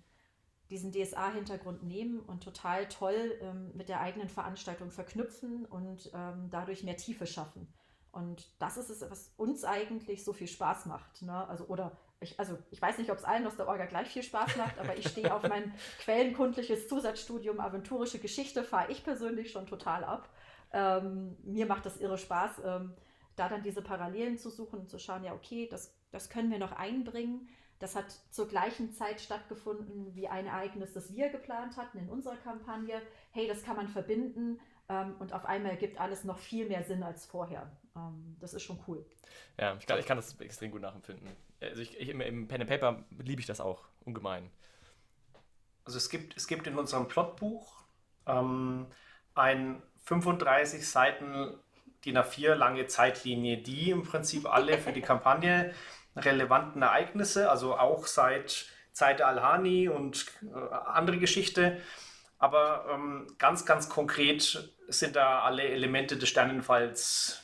diesen DSA-Hintergrund nehmen und total toll ähm, mit der eigenen Veranstaltung verknüpfen und ähm, dadurch mehr Tiefe schaffen. Und das ist es, was uns eigentlich so viel Spaß macht. Ne? Also, oder ich, also ich weiß nicht, ob es allen aus der Orga gleich viel Spaß macht, aber ich stehe auf mein [laughs] quellenkundliches Zusatzstudium Aventurische Geschichte, fahre ich persönlich schon total ab. Ähm, mir macht das irre Spaß, ähm, da dann diese Parallelen zu suchen und zu schauen, ja, okay, das, das können wir noch einbringen das hat zur gleichen Zeit stattgefunden wie ein Ereignis, das wir geplant hatten in unserer Kampagne. Hey, das kann man verbinden ähm, und auf einmal gibt alles noch viel mehr Sinn als vorher. Ähm, das ist schon cool. Ja, ich kann, ich kann das extrem gut nachempfinden. Also ich, ich, im Pen and Paper liebe ich das auch ungemein. Also es gibt, es gibt in unserem Plotbuch ähm, ein 35 Seiten DIN A4 lange Zeitlinie, die im Prinzip alle für die Kampagne relevanten Ereignisse, also auch seit Zeit Al-Hani und äh, andere Geschichte. Aber ähm, ganz, ganz konkret sind da alle Elemente des Sternenfalls,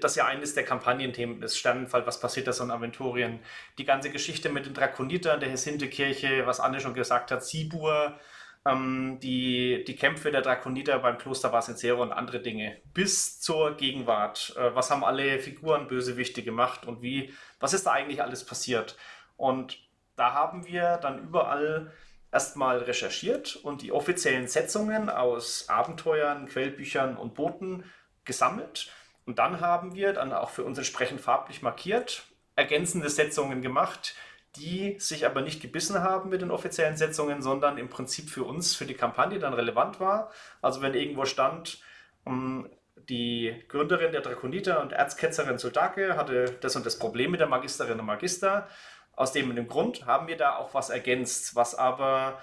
das ja eines der Kampagnenthemen ist. Sternenfall, was passiert da so in Aventurien? Die ganze Geschichte mit den Drakonitern, der Hesinte-Kirche, was Anne schon gesagt hat, Sibur, ähm, die, die Kämpfe der Drakoniter beim Kloster Vasenzero und andere Dinge. Bis zur Gegenwart. Äh, was haben alle Figuren Bösewichte gemacht und wie, was ist da eigentlich alles passiert? Und da haben wir dann überall erstmal recherchiert und die offiziellen Setzungen aus Abenteuern, Quellbüchern und Booten gesammelt. Und dann haben wir dann auch für uns entsprechend farblich markiert, ergänzende Setzungen gemacht, die sich aber nicht gebissen haben mit den offiziellen Setzungen, sondern im Prinzip für uns, für die Kampagne dann relevant war. Also wenn irgendwo stand, um, die Gründerin der Drakoniter und Erzketzerin Suldake hatte das und das Problem mit der Magisterin und Magister. Aus dem und dem Grund haben wir da auch was ergänzt, was aber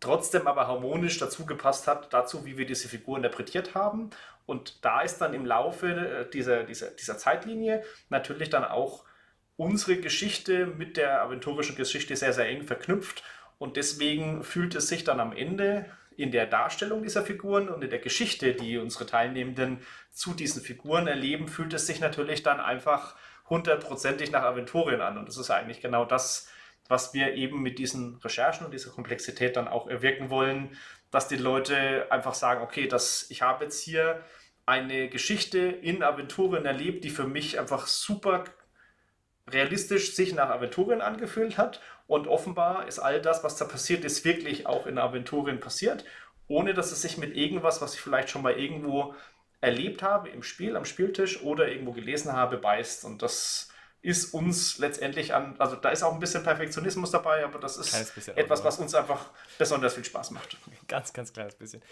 trotzdem aber harmonisch dazu gepasst hat, dazu, wie wir diese Figur interpretiert haben. Und da ist dann im Laufe äh, dieser, dieser, dieser Zeitlinie natürlich dann auch unsere Geschichte mit der aventurischen Geschichte sehr, sehr eng verknüpft. Und deswegen fühlt es sich dann am Ende in der Darstellung dieser Figuren und in der Geschichte, die unsere Teilnehmenden zu diesen Figuren erleben, fühlt es sich natürlich dann einfach hundertprozentig nach Aventurien an. Und das ist eigentlich genau das, was wir eben mit diesen Recherchen und dieser Komplexität dann auch erwirken wollen, dass die Leute einfach sagen, okay, das, ich habe jetzt hier eine Geschichte in Aventurien erlebt, die für mich einfach super realistisch sich nach Aventurien angefühlt hat. Und offenbar ist all das, was da passiert ist, wirklich auch in Aventurien passiert, ohne dass es sich mit irgendwas, was ich vielleicht schon mal irgendwo erlebt habe, im Spiel, am Spieltisch oder irgendwo gelesen habe, beißt. Und das ist uns letztendlich an, also da ist auch ein bisschen Perfektionismus dabei, aber das ist etwas, was uns einfach besonders viel Spaß macht. [laughs] Ganz, ganz kleines bisschen.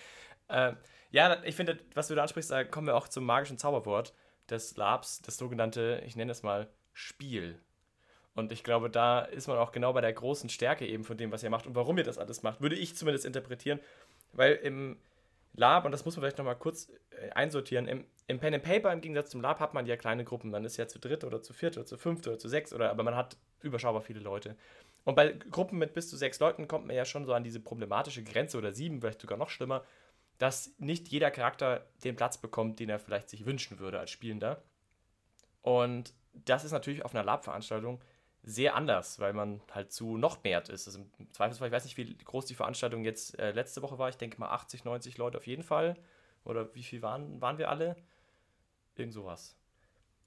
Äh, ja, ich finde, was du da ansprichst, da kommen wir auch zum magischen Zauberwort des Labs, das sogenannte, ich nenne es mal Spiel. Und ich glaube, da ist man auch genau bei der großen Stärke eben von dem, was ihr macht und warum ihr das alles macht, würde ich zumindest interpretieren. Weil im Lab, und das muss man vielleicht nochmal kurz äh, einsortieren, im, im Pen and Paper im Gegensatz zum Lab hat man ja kleine Gruppen. Man ist ja zu dritt oder zu viert oder zu fünft oder zu sechs oder aber man hat überschaubar viele Leute. Und bei Gruppen mit bis zu sechs Leuten kommt man ja schon so an diese problematische Grenze oder sieben, vielleicht sogar noch schlimmer, dass nicht jeder Charakter den Platz bekommt, den er vielleicht sich wünschen würde als Spielender. Und das ist natürlich auf einer Lab-Veranstaltung sehr anders, weil man halt zu noch mehr ist. Also im Zweifelsfall, ich weiß nicht, wie groß die Veranstaltung jetzt äh, letzte Woche war. Ich denke mal 80, 90 Leute auf jeden Fall. Oder wie viel waren, waren wir alle? Irgend sowas.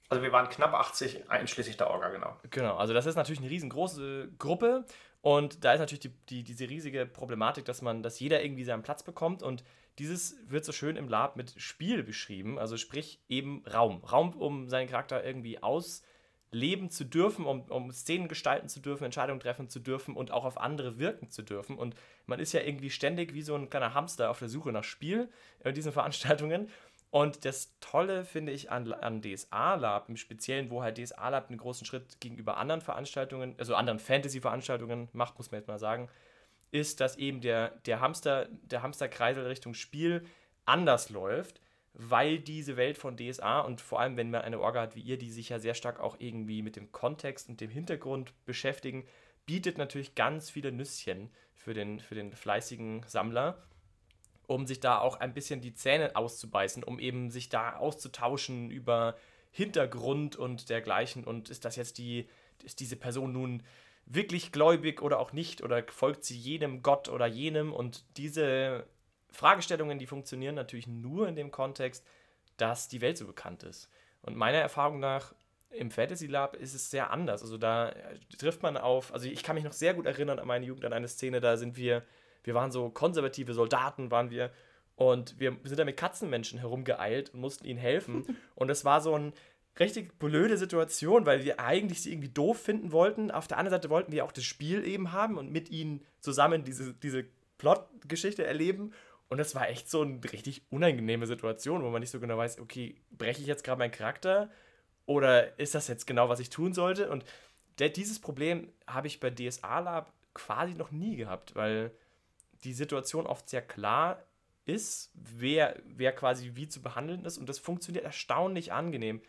Also wir waren knapp 80, einschließlich der Orga, genau. Genau, also das ist natürlich eine riesengroße Gruppe und da ist natürlich die, die, diese riesige Problematik, dass man, dass jeder irgendwie seinen Platz bekommt und dieses wird so schön im Lab mit Spiel beschrieben, also sprich eben Raum. Raum, um seinen Charakter irgendwie ausleben zu dürfen, um, um Szenen gestalten zu dürfen, Entscheidungen treffen zu dürfen und auch auf andere wirken zu dürfen. Und man ist ja irgendwie ständig wie so ein kleiner Hamster auf der Suche nach Spiel in diesen [laughs] Veranstaltungen. Und das Tolle finde ich an, an DSA Lab, im Speziellen, wo halt DSA Lab einen großen Schritt gegenüber anderen Veranstaltungen, also anderen Fantasy-Veranstaltungen macht, muss man jetzt mal sagen, ist, dass eben der, der Hamster, der Hamsterkreisel Richtung Spiel anders läuft, weil diese Welt von DSA und vor allem, wenn man eine Orga hat wie ihr, die sich ja sehr stark auch irgendwie mit dem Kontext und dem Hintergrund beschäftigen, bietet natürlich ganz viele Nüsschen für den, für den fleißigen Sammler, um sich da auch ein bisschen die Zähne auszubeißen, um eben sich da auszutauschen über Hintergrund und dergleichen. Und ist das jetzt die, ist diese Person nun wirklich gläubig oder auch nicht oder folgt sie jedem Gott oder jenem und diese Fragestellungen, die funktionieren natürlich nur in dem Kontext, dass die Welt so bekannt ist. Und meiner Erfahrung nach im Fantasy Lab ist es sehr anders. Also da trifft man auf, also ich kann mich noch sehr gut erinnern an meine Jugend, an eine Szene, da sind wir, wir waren so konservative Soldaten, waren wir und wir sind da mit Katzenmenschen herumgeeilt und mussten ihnen helfen. [laughs] Und es war so ein, richtig blöde Situation, weil wir eigentlich sie irgendwie doof finden wollten. Auf der anderen Seite wollten wir auch das Spiel eben haben und mit ihnen zusammen diese, diese Plot-Geschichte erleben. Und das war echt so eine richtig unangenehme Situation, wo man nicht so genau weiß, okay, breche ich jetzt gerade meinen Charakter oder ist das jetzt genau, was ich tun sollte? Und der, dieses Problem habe ich bei DSA Lab quasi noch nie gehabt, weil die Situation oft sehr klar ist, wer, wer quasi wie zu behandeln ist und das funktioniert erstaunlich angenehm.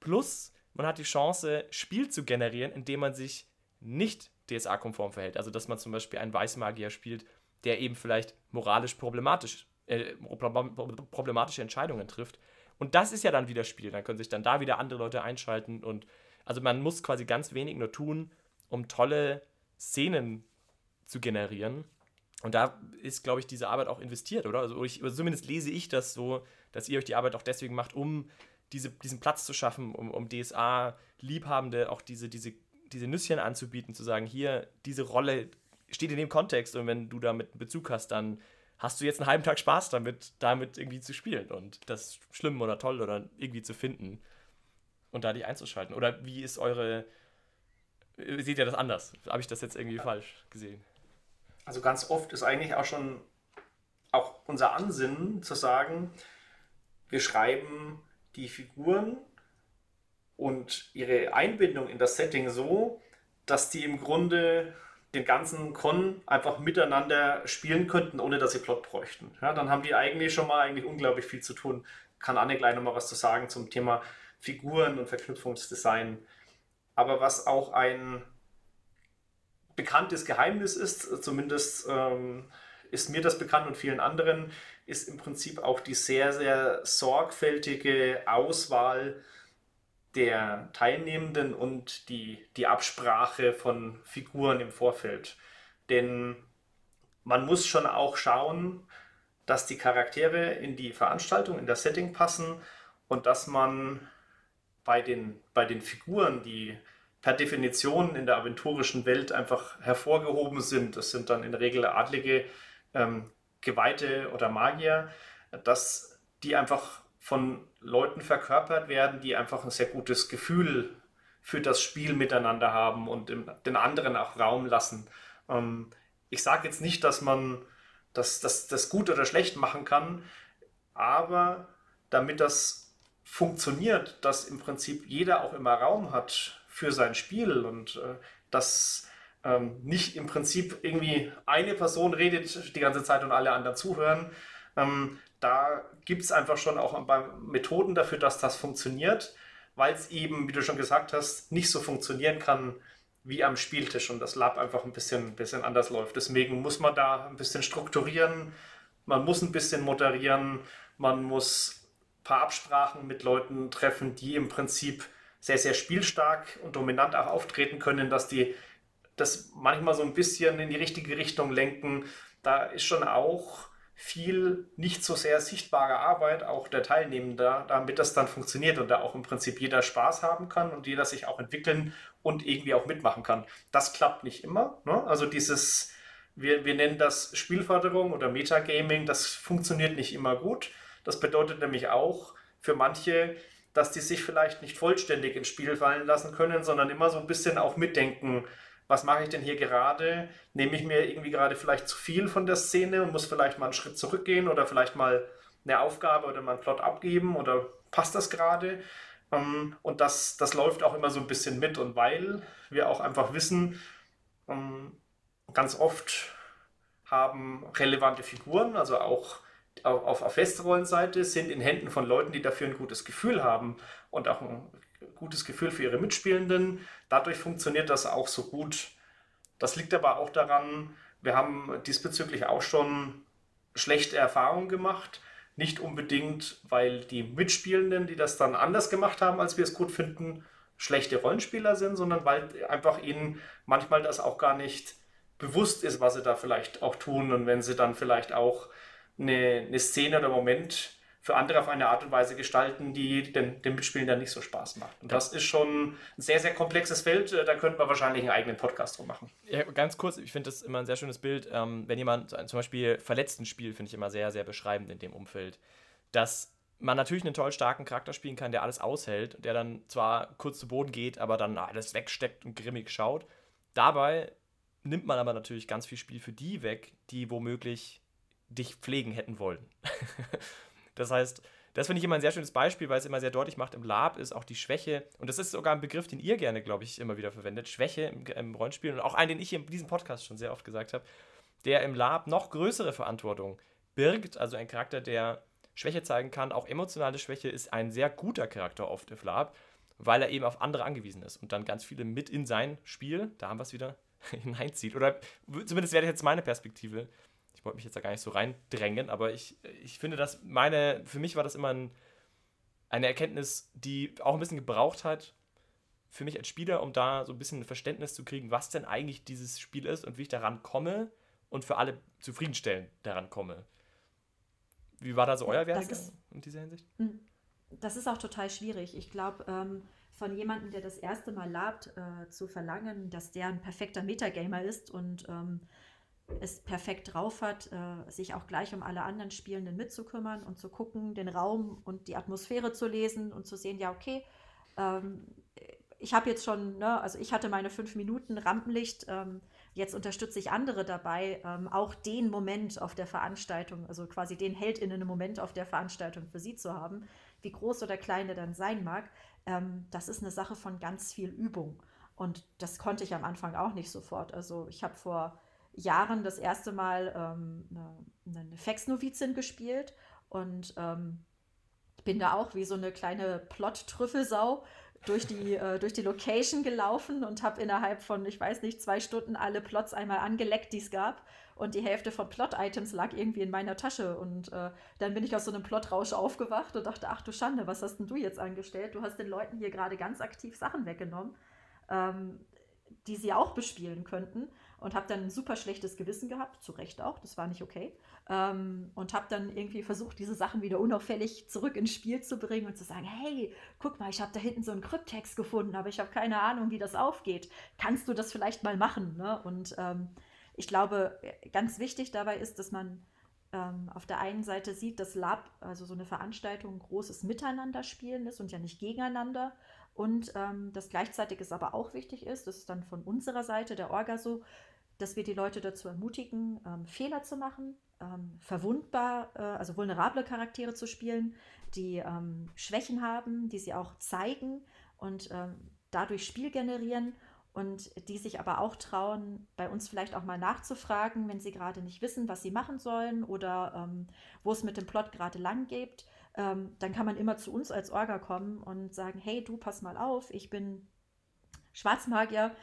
Plus, man hat die Chance, Spiel zu generieren, indem man sich nicht DSA-konform verhält. Also, dass man zum Beispiel einen Weißmagier spielt, der eben vielleicht moralisch problematisch, äh, problematische Entscheidungen trifft. Und das ist ja dann wieder Spiel. Dann können sich dann da wieder andere Leute einschalten. Und also man muss quasi ganz wenig nur tun, um tolle Szenen zu generieren. Und da ist, glaube ich, diese Arbeit auch investiert, oder? Also ich, zumindest lese ich das so, dass ihr euch die Arbeit auch deswegen macht, um diese, diesen Platz zu schaffen, um, um DSA-Liebhabende auch diese, diese, diese Nüsschen anzubieten, zu sagen, hier, diese Rolle steht in dem Kontext und wenn du damit einen Bezug hast, dann hast du jetzt einen halben Tag Spaß damit, damit irgendwie zu spielen und das schlimm oder toll oder irgendwie zu finden und da dich einzuschalten. Oder wie ist eure, seht ihr das anders? Habe ich das jetzt irgendwie falsch gesehen? Also ganz oft ist eigentlich auch schon auch unser Ansinnen zu sagen, wir schreiben die Figuren und ihre Einbindung in das Setting so, dass die im Grunde den ganzen Con einfach miteinander spielen könnten, ohne dass sie Plot bräuchten. Ja, dann haben die eigentlich schon mal eigentlich unglaublich viel zu tun. Kann Anne gleich nochmal was zu sagen zum Thema Figuren und Verknüpfungsdesign. Aber was auch ein bekanntes Geheimnis ist, zumindest ähm, ist mir das bekannt und vielen anderen, ist im Prinzip auch die sehr, sehr sorgfältige Auswahl der Teilnehmenden und die, die Absprache von Figuren im Vorfeld. Denn man muss schon auch schauen, dass die Charaktere in die Veranstaltung, in das Setting passen und dass man bei den, bei den Figuren, die per Definition in der aventurischen Welt einfach hervorgehoben sind, das sind dann in der Regel Adlige, ähm, Geweihte oder Magier, dass die einfach von Leuten verkörpert werden, die einfach ein sehr gutes Gefühl für das Spiel miteinander haben und den anderen auch Raum lassen. Ähm, ich sage jetzt nicht, dass man das, das, das gut oder schlecht machen kann, aber damit das funktioniert, dass im Prinzip jeder auch immer Raum hat für sein Spiel und äh, dass ähm, nicht im Prinzip irgendwie eine Person redet die ganze Zeit und alle anderen zuhören. Ähm, da gibt es einfach schon auch Methoden dafür, dass das funktioniert, weil es eben, wie du schon gesagt hast, nicht so funktionieren kann wie am Spieltisch und das Lab einfach ein bisschen, bisschen anders läuft. Deswegen muss man da ein bisschen strukturieren, man muss ein bisschen moderieren, man muss ein paar Absprachen mit Leuten treffen, die im Prinzip sehr, sehr spielstark und dominant auch auftreten können, dass die das manchmal so ein bisschen in die richtige Richtung lenken. Da ist schon auch viel nicht so sehr sichtbare Arbeit auch der Teilnehmenden, damit das dann funktioniert und da auch im Prinzip jeder Spaß haben kann und jeder sich auch entwickeln und irgendwie auch mitmachen kann. Das klappt nicht immer. Ne? Also dieses, wir, wir nennen das Spielförderung oder Metagaming, das funktioniert nicht immer gut. Das bedeutet nämlich auch für manche, dass die sich vielleicht nicht vollständig ins Spiel fallen lassen können, sondern immer so ein bisschen auch mitdenken, was mache ich denn hier gerade? Nehme ich mir irgendwie gerade vielleicht zu viel von der Szene und muss vielleicht mal einen Schritt zurückgehen oder vielleicht mal eine Aufgabe oder mal einen Plot abgeben oder passt das gerade? Ähm, und das, das läuft auch immer so ein bisschen mit und weil wir auch einfach wissen, ähm, ganz oft haben relevante Figuren, also auch auf, auf Festrollenseite, sind in Händen von Leuten, die dafür ein gutes Gefühl haben und auch ein gutes Gefühl für ihre Mitspielenden. Dadurch funktioniert das auch so gut. Das liegt aber auch daran, wir haben diesbezüglich auch schon schlechte Erfahrungen gemacht. Nicht unbedingt, weil die Mitspielenden, die das dann anders gemacht haben, als wir es gut finden, schlechte Rollenspieler sind, sondern weil einfach ihnen manchmal das auch gar nicht bewusst ist, was sie da vielleicht auch tun. Und wenn sie dann vielleicht auch eine, eine Szene oder Moment für andere auf eine Art und Weise gestalten, die den, den Mitspielen dann nicht so Spaß macht. Und das ist schon ein sehr, sehr komplexes Feld. Da könnte man wahrscheinlich einen eigenen Podcast drum machen. Ja, ganz kurz, ich finde das immer ein sehr schönes Bild. Ähm, wenn jemand zum Beispiel verletzten Spiel, finde ich immer sehr, sehr beschreibend in dem Umfeld, dass man natürlich einen toll starken Charakter spielen kann, der alles aushält, der dann zwar kurz zu Boden geht, aber dann alles wegsteckt und grimmig schaut. Dabei nimmt man aber natürlich ganz viel Spiel für die weg, die womöglich dich pflegen hätten wollen. [laughs] Das heißt, das finde ich immer ein sehr schönes Beispiel, weil es immer sehr deutlich macht, im Lab ist auch die Schwäche, und das ist sogar ein Begriff, den ihr gerne, glaube ich, immer wieder verwendet, Schwäche im, im Rollenspiel und auch einen, den ich in diesem Podcast schon sehr oft gesagt habe, der im Lab noch größere Verantwortung birgt, also ein Charakter, der Schwäche zeigen kann, auch emotionale Schwäche ist ein sehr guter Charakter oft im Lab, weil er eben auf andere angewiesen ist und dann ganz viele mit in sein Spiel, da haben wir es wieder, [laughs] hineinzieht. Oder zumindest wäre jetzt meine Perspektive, ich wollte mich jetzt da gar nicht so reindrängen, aber ich, ich finde, dass meine, für mich war das immer ein, eine Erkenntnis, die auch ein bisschen gebraucht hat, für mich als Spieler, um da so ein bisschen ein Verständnis zu kriegen, was denn eigentlich dieses Spiel ist und wie ich daran komme und für alle zufriedenstellend daran komme. Wie war da so euer Werdegang in dieser Hinsicht? Hm, das ist auch total schwierig. Ich glaube, ähm, von jemandem, der das erste Mal labt, äh, zu verlangen, dass der ein perfekter Metagamer ist und ähm, es perfekt drauf hat, äh, sich auch gleich um alle anderen Spielenden mitzukümmern und zu gucken, den Raum und die Atmosphäre zu lesen und zu sehen, ja, okay, ähm, ich habe jetzt schon, ne, also ich hatte meine fünf Minuten Rampenlicht, ähm, jetzt unterstütze ich andere dabei, ähm, auch den Moment auf der Veranstaltung, also quasi den HeldInnen-Moment auf der Veranstaltung für sie zu haben, wie groß oder klein der dann sein mag, das ist eine Sache von ganz viel Übung. Und das konnte ich am Anfang auch nicht sofort. Also ich habe vor Jahren das erste Mal ähm, eine, eine Fex-Novizin gespielt und ähm, bin da auch wie so eine kleine Plot-Trüffelsau durch die, äh, durch die Location gelaufen und habe innerhalb von, ich weiß nicht, zwei Stunden alle Plots einmal angeleckt, die es gab. Und die Hälfte von Plot-Items lag irgendwie in meiner Tasche. Und äh, dann bin ich aus so einem Plotrausch aufgewacht und dachte, ach du Schande, was hast denn du jetzt angestellt? Du hast den Leuten hier gerade ganz aktiv Sachen weggenommen, ähm, die sie auch bespielen könnten und habe dann ein super schlechtes Gewissen gehabt, zu Recht auch, das war nicht okay. Ähm, und habe dann irgendwie versucht, diese Sachen wieder unauffällig zurück ins Spiel zu bringen und zu sagen, hey, guck mal, ich habe da hinten so einen Kryptext gefunden, aber ich habe keine Ahnung, wie das aufgeht. Kannst du das vielleicht mal machen? Ne? Und ähm, ich glaube, ganz wichtig dabei ist, dass man ähm, auf der einen Seite sieht, dass Lab, also so eine Veranstaltung, ein großes Miteinander spielen ist und ja nicht gegeneinander Und ähm, das gleichzeitig ist aber auch wichtig ist, das ist dann von unserer Seite der Orga so, dass wir die Leute dazu ermutigen, ähm, Fehler zu machen, ähm, verwundbar, äh, also vulnerable Charaktere zu spielen, die ähm, Schwächen haben, die sie auch zeigen und ähm, dadurch Spiel generieren und die sich aber auch trauen, bei uns vielleicht auch mal nachzufragen, wenn sie gerade nicht wissen, was sie machen sollen oder ähm, wo es mit dem Plot gerade lang geht. Ähm, dann kann man immer zu uns als Orga kommen und sagen, hey, du pass mal auf, ich bin Schwarzmagier,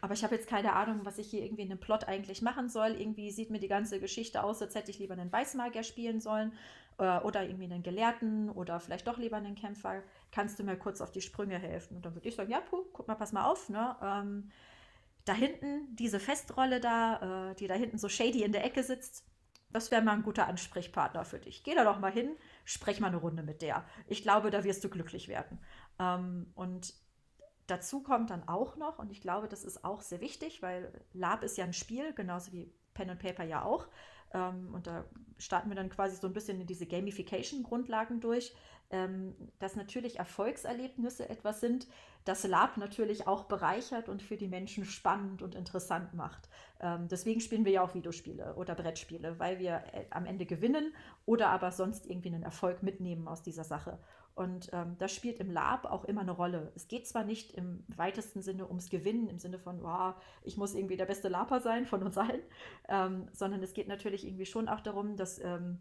aber ich habe jetzt keine Ahnung, was ich hier irgendwie in dem Plot eigentlich machen soll. Irgendwie sieht mir die ganze Geschichte aus, als hätte ich lieber einen Weißmagier spielen sollen äh, oder irgendwie einen Gelehrten oder vielleicht doch lieber einen Kämpfer. Kannst du mir kurz auf die Sprünge helfen? Und dann würde ich sagen, ja, puh, guck mal, pass mal auf. Ne? Ähm, da hinten, diese Festrolle da, äh, die da hinten so shady in der Ecke sitzt, das wäre mal ein guter Ansprechpartner für dich. Geh da doch mal hin, sprech mal eine Runde mit der. Ich glaube, da wirst du glücklich werden. Ähm, und dazu kommt dann auch noch, und ich glaube, das ist auch sehr wichtig, weil Lab ist ja ein Spiel, genauso wie Pen and Paper ja auch. Ähm, und da starten wir dann quasi so ein bisschen in diese Gamification-Grundlagen durch, ähm, dass natürlich Erfolgserlebnisse etwas sind, das Lab natürlich auch bereichert und für die Menschen spannend und interessant macht. Ähm, deswegen spielen wir ja auch Videospiele oder Brettspiele, weil wir äh, am Ende gewinnen oder aber sonst irgendwie einen Erfolg mitnehmen aus dieser Sache. Und ähm, das spielt im Lab auch immer eine Rolle. Es geht zwar nicht im weitesten Sinne ums Gewinnen, im Sinne von, wow, ich muss irgendwie der beste Laper sein von uns allen, ähm, sondern es geht natürlich irgendwie schon auch darum, dass ähm,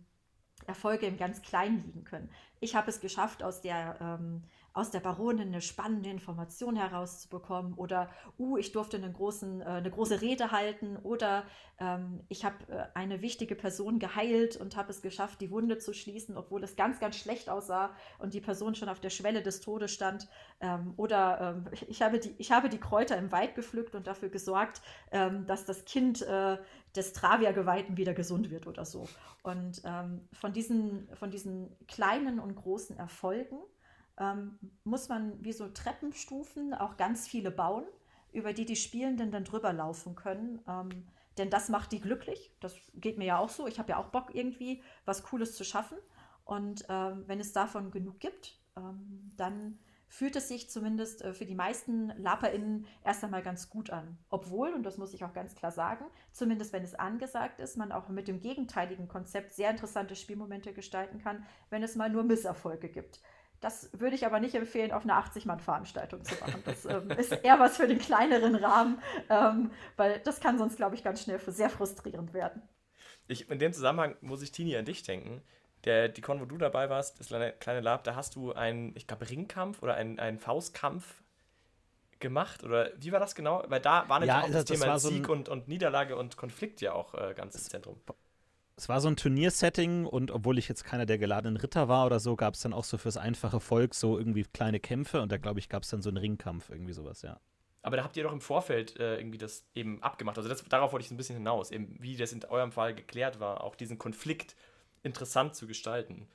Erfolge im ganz Kleinen liegen können. Ich habe es geschafft, aus der ähm, aus der Baronin eine spannende Information herauszubekommen oder, uh, ich durfte einen großen, äh, eine große Rede halten oder ähm, ich habe äh, eine wichtige Person geheilt und habe es geschafft, die Wunde zu schließen, obwohl es ganz, ganz schlecht aussah und die Person schon auf der Schwelle des Todes stand. Ähm, oder ähm, [laughs] ich, habe die, ich habe die Kräuter im Wald gepflückt und dafür gesorgt, ähm, dass das Kind äh, des Travia-Geweihten wieder gesund wird oder so. Und ähm, von, diesen, von diesen kleinen und großen Erfolgen ähm, muss man wie so Treppenstufen auch ganz viele bauen, über die die Spielenden dann drüber laufen können. Ähm, denn das macht die glücklich. Das geht mir ja auch so. Ich habe ja auch Bock, irgendwie was Cooles zu schaffen. Und ähm, wenn es davon genug gibt, ähm, dann fühlt es sich zumindest äh, für die meisten LaperInnen erst einmal ganz gut an. Obwohl, und das muss ich auch ganz klar sagen, zumindest wenn es angesagt ist, man auch mit dem gegenteiligen Konzept sehr interessante Spielmomente gestalten kann, wenn es mal nur Misserfolge gibt. Das würde ich aber nicht empfehlen, auf einer 80-Mann-Veranstaltung zu machen. Das ähm, [laughs] ist eher was für den kleineren Rahmen, ähm, weil das kann sonst, glaube ich, ganz schnell für sehr frustrierend werden. Ich, in dem Zusammenhang muss ich, Tini, an dich denken. Der, die Con, wo du dabei warst, das kleine, kleine Lab, da hast du einen, ich glaube, Ringkampf oder einen, einen Faustkampf gemacht? Oder wie war das genau? Weil da war nämlich ja, auch das, das Thema Sieg so und, und Niederlage und Konflikt ja auch äh, ganz im Zentrum es war so ein Turniersetting und obwohl ich jetzt keiner der geladenen Ritter war oder so, gab es dann auch so fürs einfache Volk so irgendwie kleine Kämpfe und da glaube ich gab es dann so einen Ringkampf, irgendwie sowas, ja. Aber da habt ihr doch im Vorfeld äh, irgendwie das eben abgemacht. Also das, darauf wollte ich so ein bisschen hinaus, eben wie das in eurem Fall geklärt war, auch diesen Konflikt interessant zu gestalten.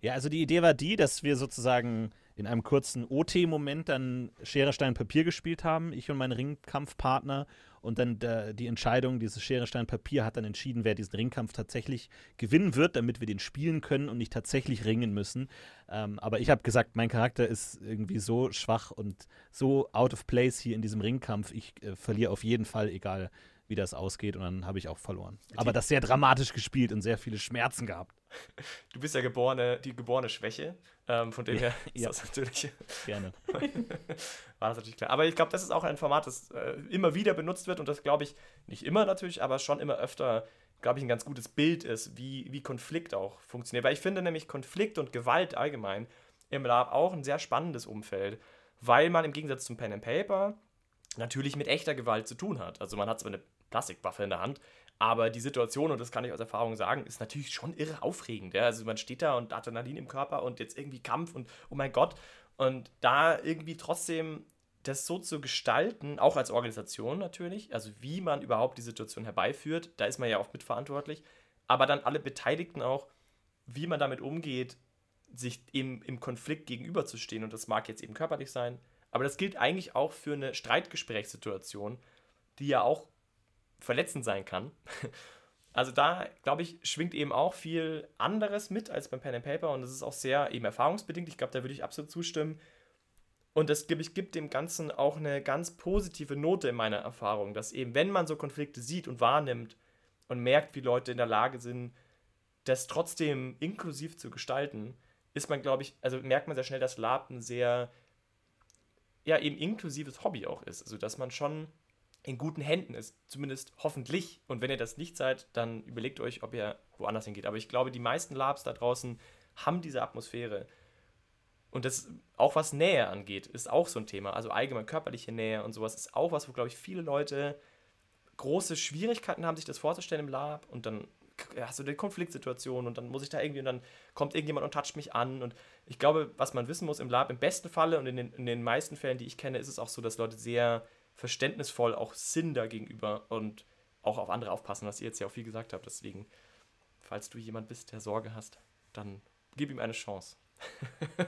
Ja, also die Idee war die, dass wir sozusagen in einem kurzen OT-Moment dann Schere, Stein, Papier gespielt haben, ich und mein Ringkampfpartner und dann der, die Entscheidung, dieses Schere, Stein, Papier hat dann entschieden, wer diesen Ringkampf tatsächlich gewinnen wird, damit wir den spielen können und nicht tatsächlich ringen müssen. Ähm, aber ich habe gesagt, mein Charakter ist irgendwie so schwach und so out of place hier in diesem Ringkampf. Ich äh, verliere auf jeden Fall, egal wie das ausgeht. Und dann habe ich auch verloren. Aber das sehr dramatisch gespielt und sehr viele Schmerzen gehabt. [laughs] Du bist ja geborene, die geborene Schwäche. Ähm, von dem her [laughs] ist ja. das natürlich. [laughs] Gerne. war das natürlich klar. Aber ich glaube, das ist auch ein Format, das äh, immer wieder benutzt wird und das, glaube ich, nicht immer natürlich, aber schon immer öfter, glaube ich, ein ganz gutes Bild ist, wie, wie Konflikt auch funktioniert. Weil ich finde nämlich Konflikt und Gewalt allgemein im Lab auch ein sehr spannendes Umfeld, weil man im Gegensatz zum Pen and Paper natürlich mit echter Gewalt zu tun hat. Also man hat zwar eine Plastikwaffe in der Hand, aber die Situation, und das kann ich aus Erfahrung sagen, ist natürlich schon irre aufregend. Ja? Also man steht da und Adrenalin im Körper und jetzt irgendwie Kampf und oh mein Gott. Und da irgendwie trotzdem das so zu gestalten, auch als Organisation natürlich, also wie man überhaupt die Situation herbeiführt, da ist man ja oft mitverantwortlich, aber dann alle Beteiligten auch, wie man damit umgeht, sich eben im Konflikt gegenüberzustehen. Und das mag jetzt eben körperlich sein, aber das gilt eigentlich auch für eine Streitgesprächssituation, die ja auch verletzend sein kann. [laughs] Also da, glaube ich, schwingt eben auch viel anderes mit als beim Pen and Paper und das ist auch sehr eben erfahrungsbedingt. Ich glaube, da würde ich absolut zustimmen. Und das, glaube ich, gibt dem Ganzen auch eine ganz positive Note in meiner Erfahrung, dass eben, wenn man so Konflikte sieht und wahrnimmt und merkt, wie Leute in der Lage sind, das trotzdem inklusiv zu gestalten, ist man, glaube ich, also merkt man sehr schnell, dass Lab ein sehr, ja, eben inklusives Hobby auch ist. Also, dass man schon in guten Händen ist, zumindest hoffentlich. Und wenn ihr das nicht seid, dann überlegt euch, ob ihr woanders hingeht. Aber ich glaube, die meisten Labs da draußen haben diese Atmosphäre und das auch was Nähe angeht, ist auch so ein Thema. Also allgemein körperliche Nähe und sowas ist auch was, wo, glaube ich, viele Leute große Schwierigkeiten haben, sich das vorzustellen im Lab und dann hast du eine Konfliktsituation und dann muss ich da irgendwie und dann kommt irgendjemand und toucht mich an und ich glaube, was man wissen muss im Lab, im besten Falle und in den, in den meisten Fällen, die ich kenne, ist es auch so, dass Leute sehr verständnisvoll auch sind da gegenüber und auch auf andere aufpassen, was ihr jetzt ja auch viel gesagt habt. Deswegen, falls du jemand bist, der Sorge hast, dann gib ihm eine Chance. [laughs]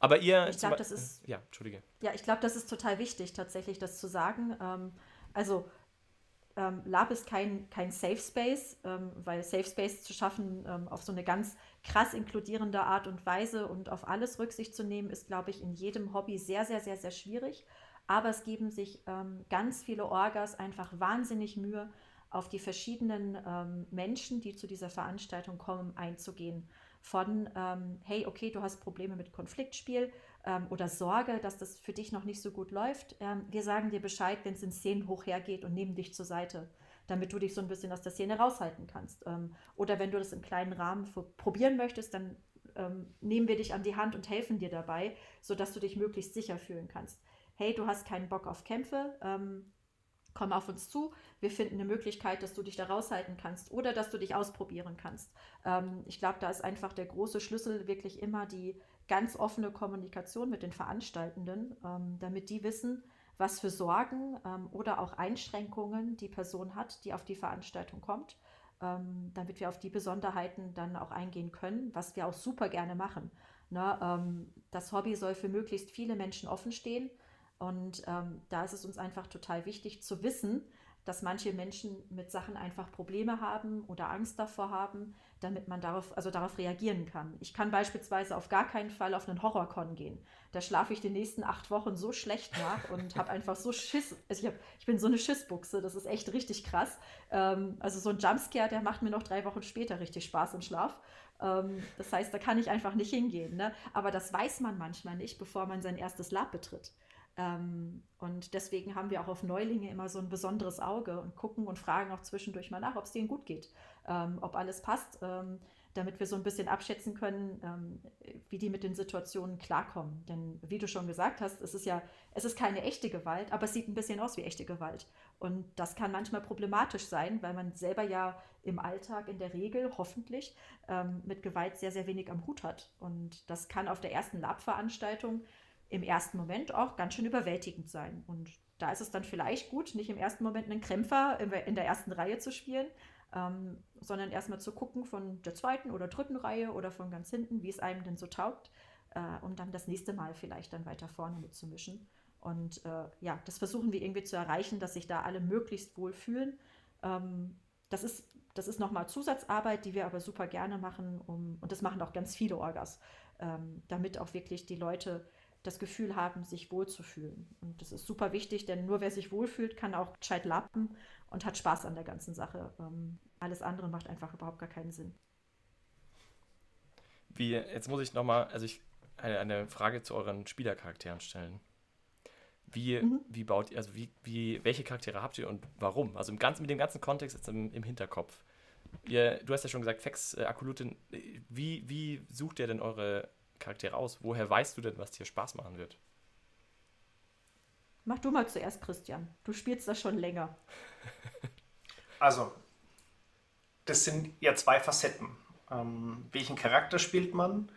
Aber ihr. Ich glaube, das ist. Ja, Entschuldige. Ja, ich glaube, das ist total wichtig, tatsächlich das zu sagen. Ähm, also, ähm, Lab ist kein, kein Safe Space, ähm, weil Safe Space zu schaffen ähm, auf so eine ganz krass inkludierende Art und Weise und auf alles Rücksicht zu nehmen, ist, glaube ich, in jedem Hobby sehr, sehr, sehr, sehr schwierig. Aber es geben sich ähm, ganz viele Orgas einfach wahnsinnig Mühe, auf die verschiedenen ähm, Menschen, die zu dieser Veranstaltung kommen, einzugehen von, ähm, hey, okay, du hast Probleme mit Konfliktspiel ähm, oder Sorge, dass das für dich noch nicht so gut läuft. Ähm, wir sagen dir Bescheid, wenn es in Szenen hochhergeht und nehmen dich zur Seite, damit du dich so ein bisschen aus der Szene raushalten kannst. Ähm, oder wenn du das im kleinen Rahmen probieren möchtest, dann nehmen wir dich an die Hand und helfen dir dabei, sodass du dich möglichst sicher fühlen kannst. Hey, du hast keinen Bock auf Kämpfe, ähm, komm auf uns zu. Wir finden eine Möglichkeit, dass du dich da raushalten kannst oder dass du dich ausprobieren kannst. Ähm, ich glaube, da ist einfach der große Schlüssel wirklich immer die ganz offene Kommunikation mit den Veranstaltenden, ähm, damit die wissen, was für Sorgen ähm, oder auch Einschränkungen die Person hat, die auf die Veranstaltung kommt, ähm, damit wir auf die Besonderheiten dann auch eingehen können, was wir auch super gerne machen. Ne, ähm, das Hobby soll für möglichst viele Menschen offen stehen. Und ähm, da ist es uns einfach total wichtig zu wissen, dass manche Menschen mit Sachen einfach Probleme haben oder Angst davor haben, damit man darauf, also darauf reagieren kann. Ich kann beispielsweise auf gar keinen Fall auf einen Horrorcon gehen. Da schlafe ich die nächsten acht Wochen so schlecht nach und [laughs] habe einfach so Schiss. Also ich, hab, ich bin so eine Schissbuchse, das ist echt richtig krass. Ähm, also so ein Jumpscare, der macht mir noch drei Wochen später richtig Spaß im Schlaf. Ähm, das heißt, da kann ich einfach nicht hingehen. Ne? Aber das weiß man manchmal nicht, bevor man sein erstes Lab betritt. Ähm, und deswegen haben wir auch auf Neulinge immer so ein besonderes Auge und gucken und fragen auch zwischendurch mal nach, ob es denen gut geht, ähm, ob alles passt, ähm, damit wir so ein bisschen abschätzen können, wie die mit den Situationen klarkommen. Denn wie du schon gesagt hast, es ist ja, es ist keine echte Gewalt, aber es sieht ein bisschen aus wie echte Gewalt. Und das kann manchmal problematisch sein, weil man selber ja im Alltag in der Regel hoffentlich mit Gewalt sehr, sehr wenig am Hut hat. Und das kann auf der ersten Lab-Veranstaltung im ersten Moment auch ganz schön überwältigend sein. Und da ist es dann vielleicht gut, nicht im ersten Moment einen Krämpfer in der ersten Reihe zu spielen, ähm, sondern erstmal zu gucken von der zweiten oder dritten Reihe oder von ganz hinten, wie es einem denn so taugt, äh, um dann das nächste Mal vielleicht dann weiter vorne mitzumischen. Und äh, ja, das versuchen wir irgendwie zu erreichen, dass sich da alle möglichst wohl fühlen. Ähm, das ist, das ist nochmal Zusatzarbeit, die wir aber super gerne machen, um, und das machen auch ganz viele Orgas, ähm, damit auch wirklich die Leute das Gefühl haben, sich wohlzufühlen. Und das ist super wichtig, denn nur wer sich wohlfühlt, kann auch gescheit lappen und hat Spaß an der ganzen Sache. Ähm, alles andere macht einfach überhaupt gar keinen Sinn. Wie, jetzt muss ich nochmal, also ich eine, eine, Frage zu euren Spielercharakteren stellen. Wie, mhm. wie baut ihr, also wie, wie, welche Charaktere habt ihr und warum? Also im ganzen, mit dem ganzen Kontext jetzt im, im Hinterkopf. Ihr, du hast ja schon gesagt, Fex, äh, Akulutin, wie, wie sucht ihr denn eure Charaktere aus? Woher weißt du denn, was dir Spaß machen wird? Mach du mal zuerst, Christian. Du spielst das schon länger. [laughs] Also, das sind ja zwei Facetten. Ähm, welchen Charakter spielt man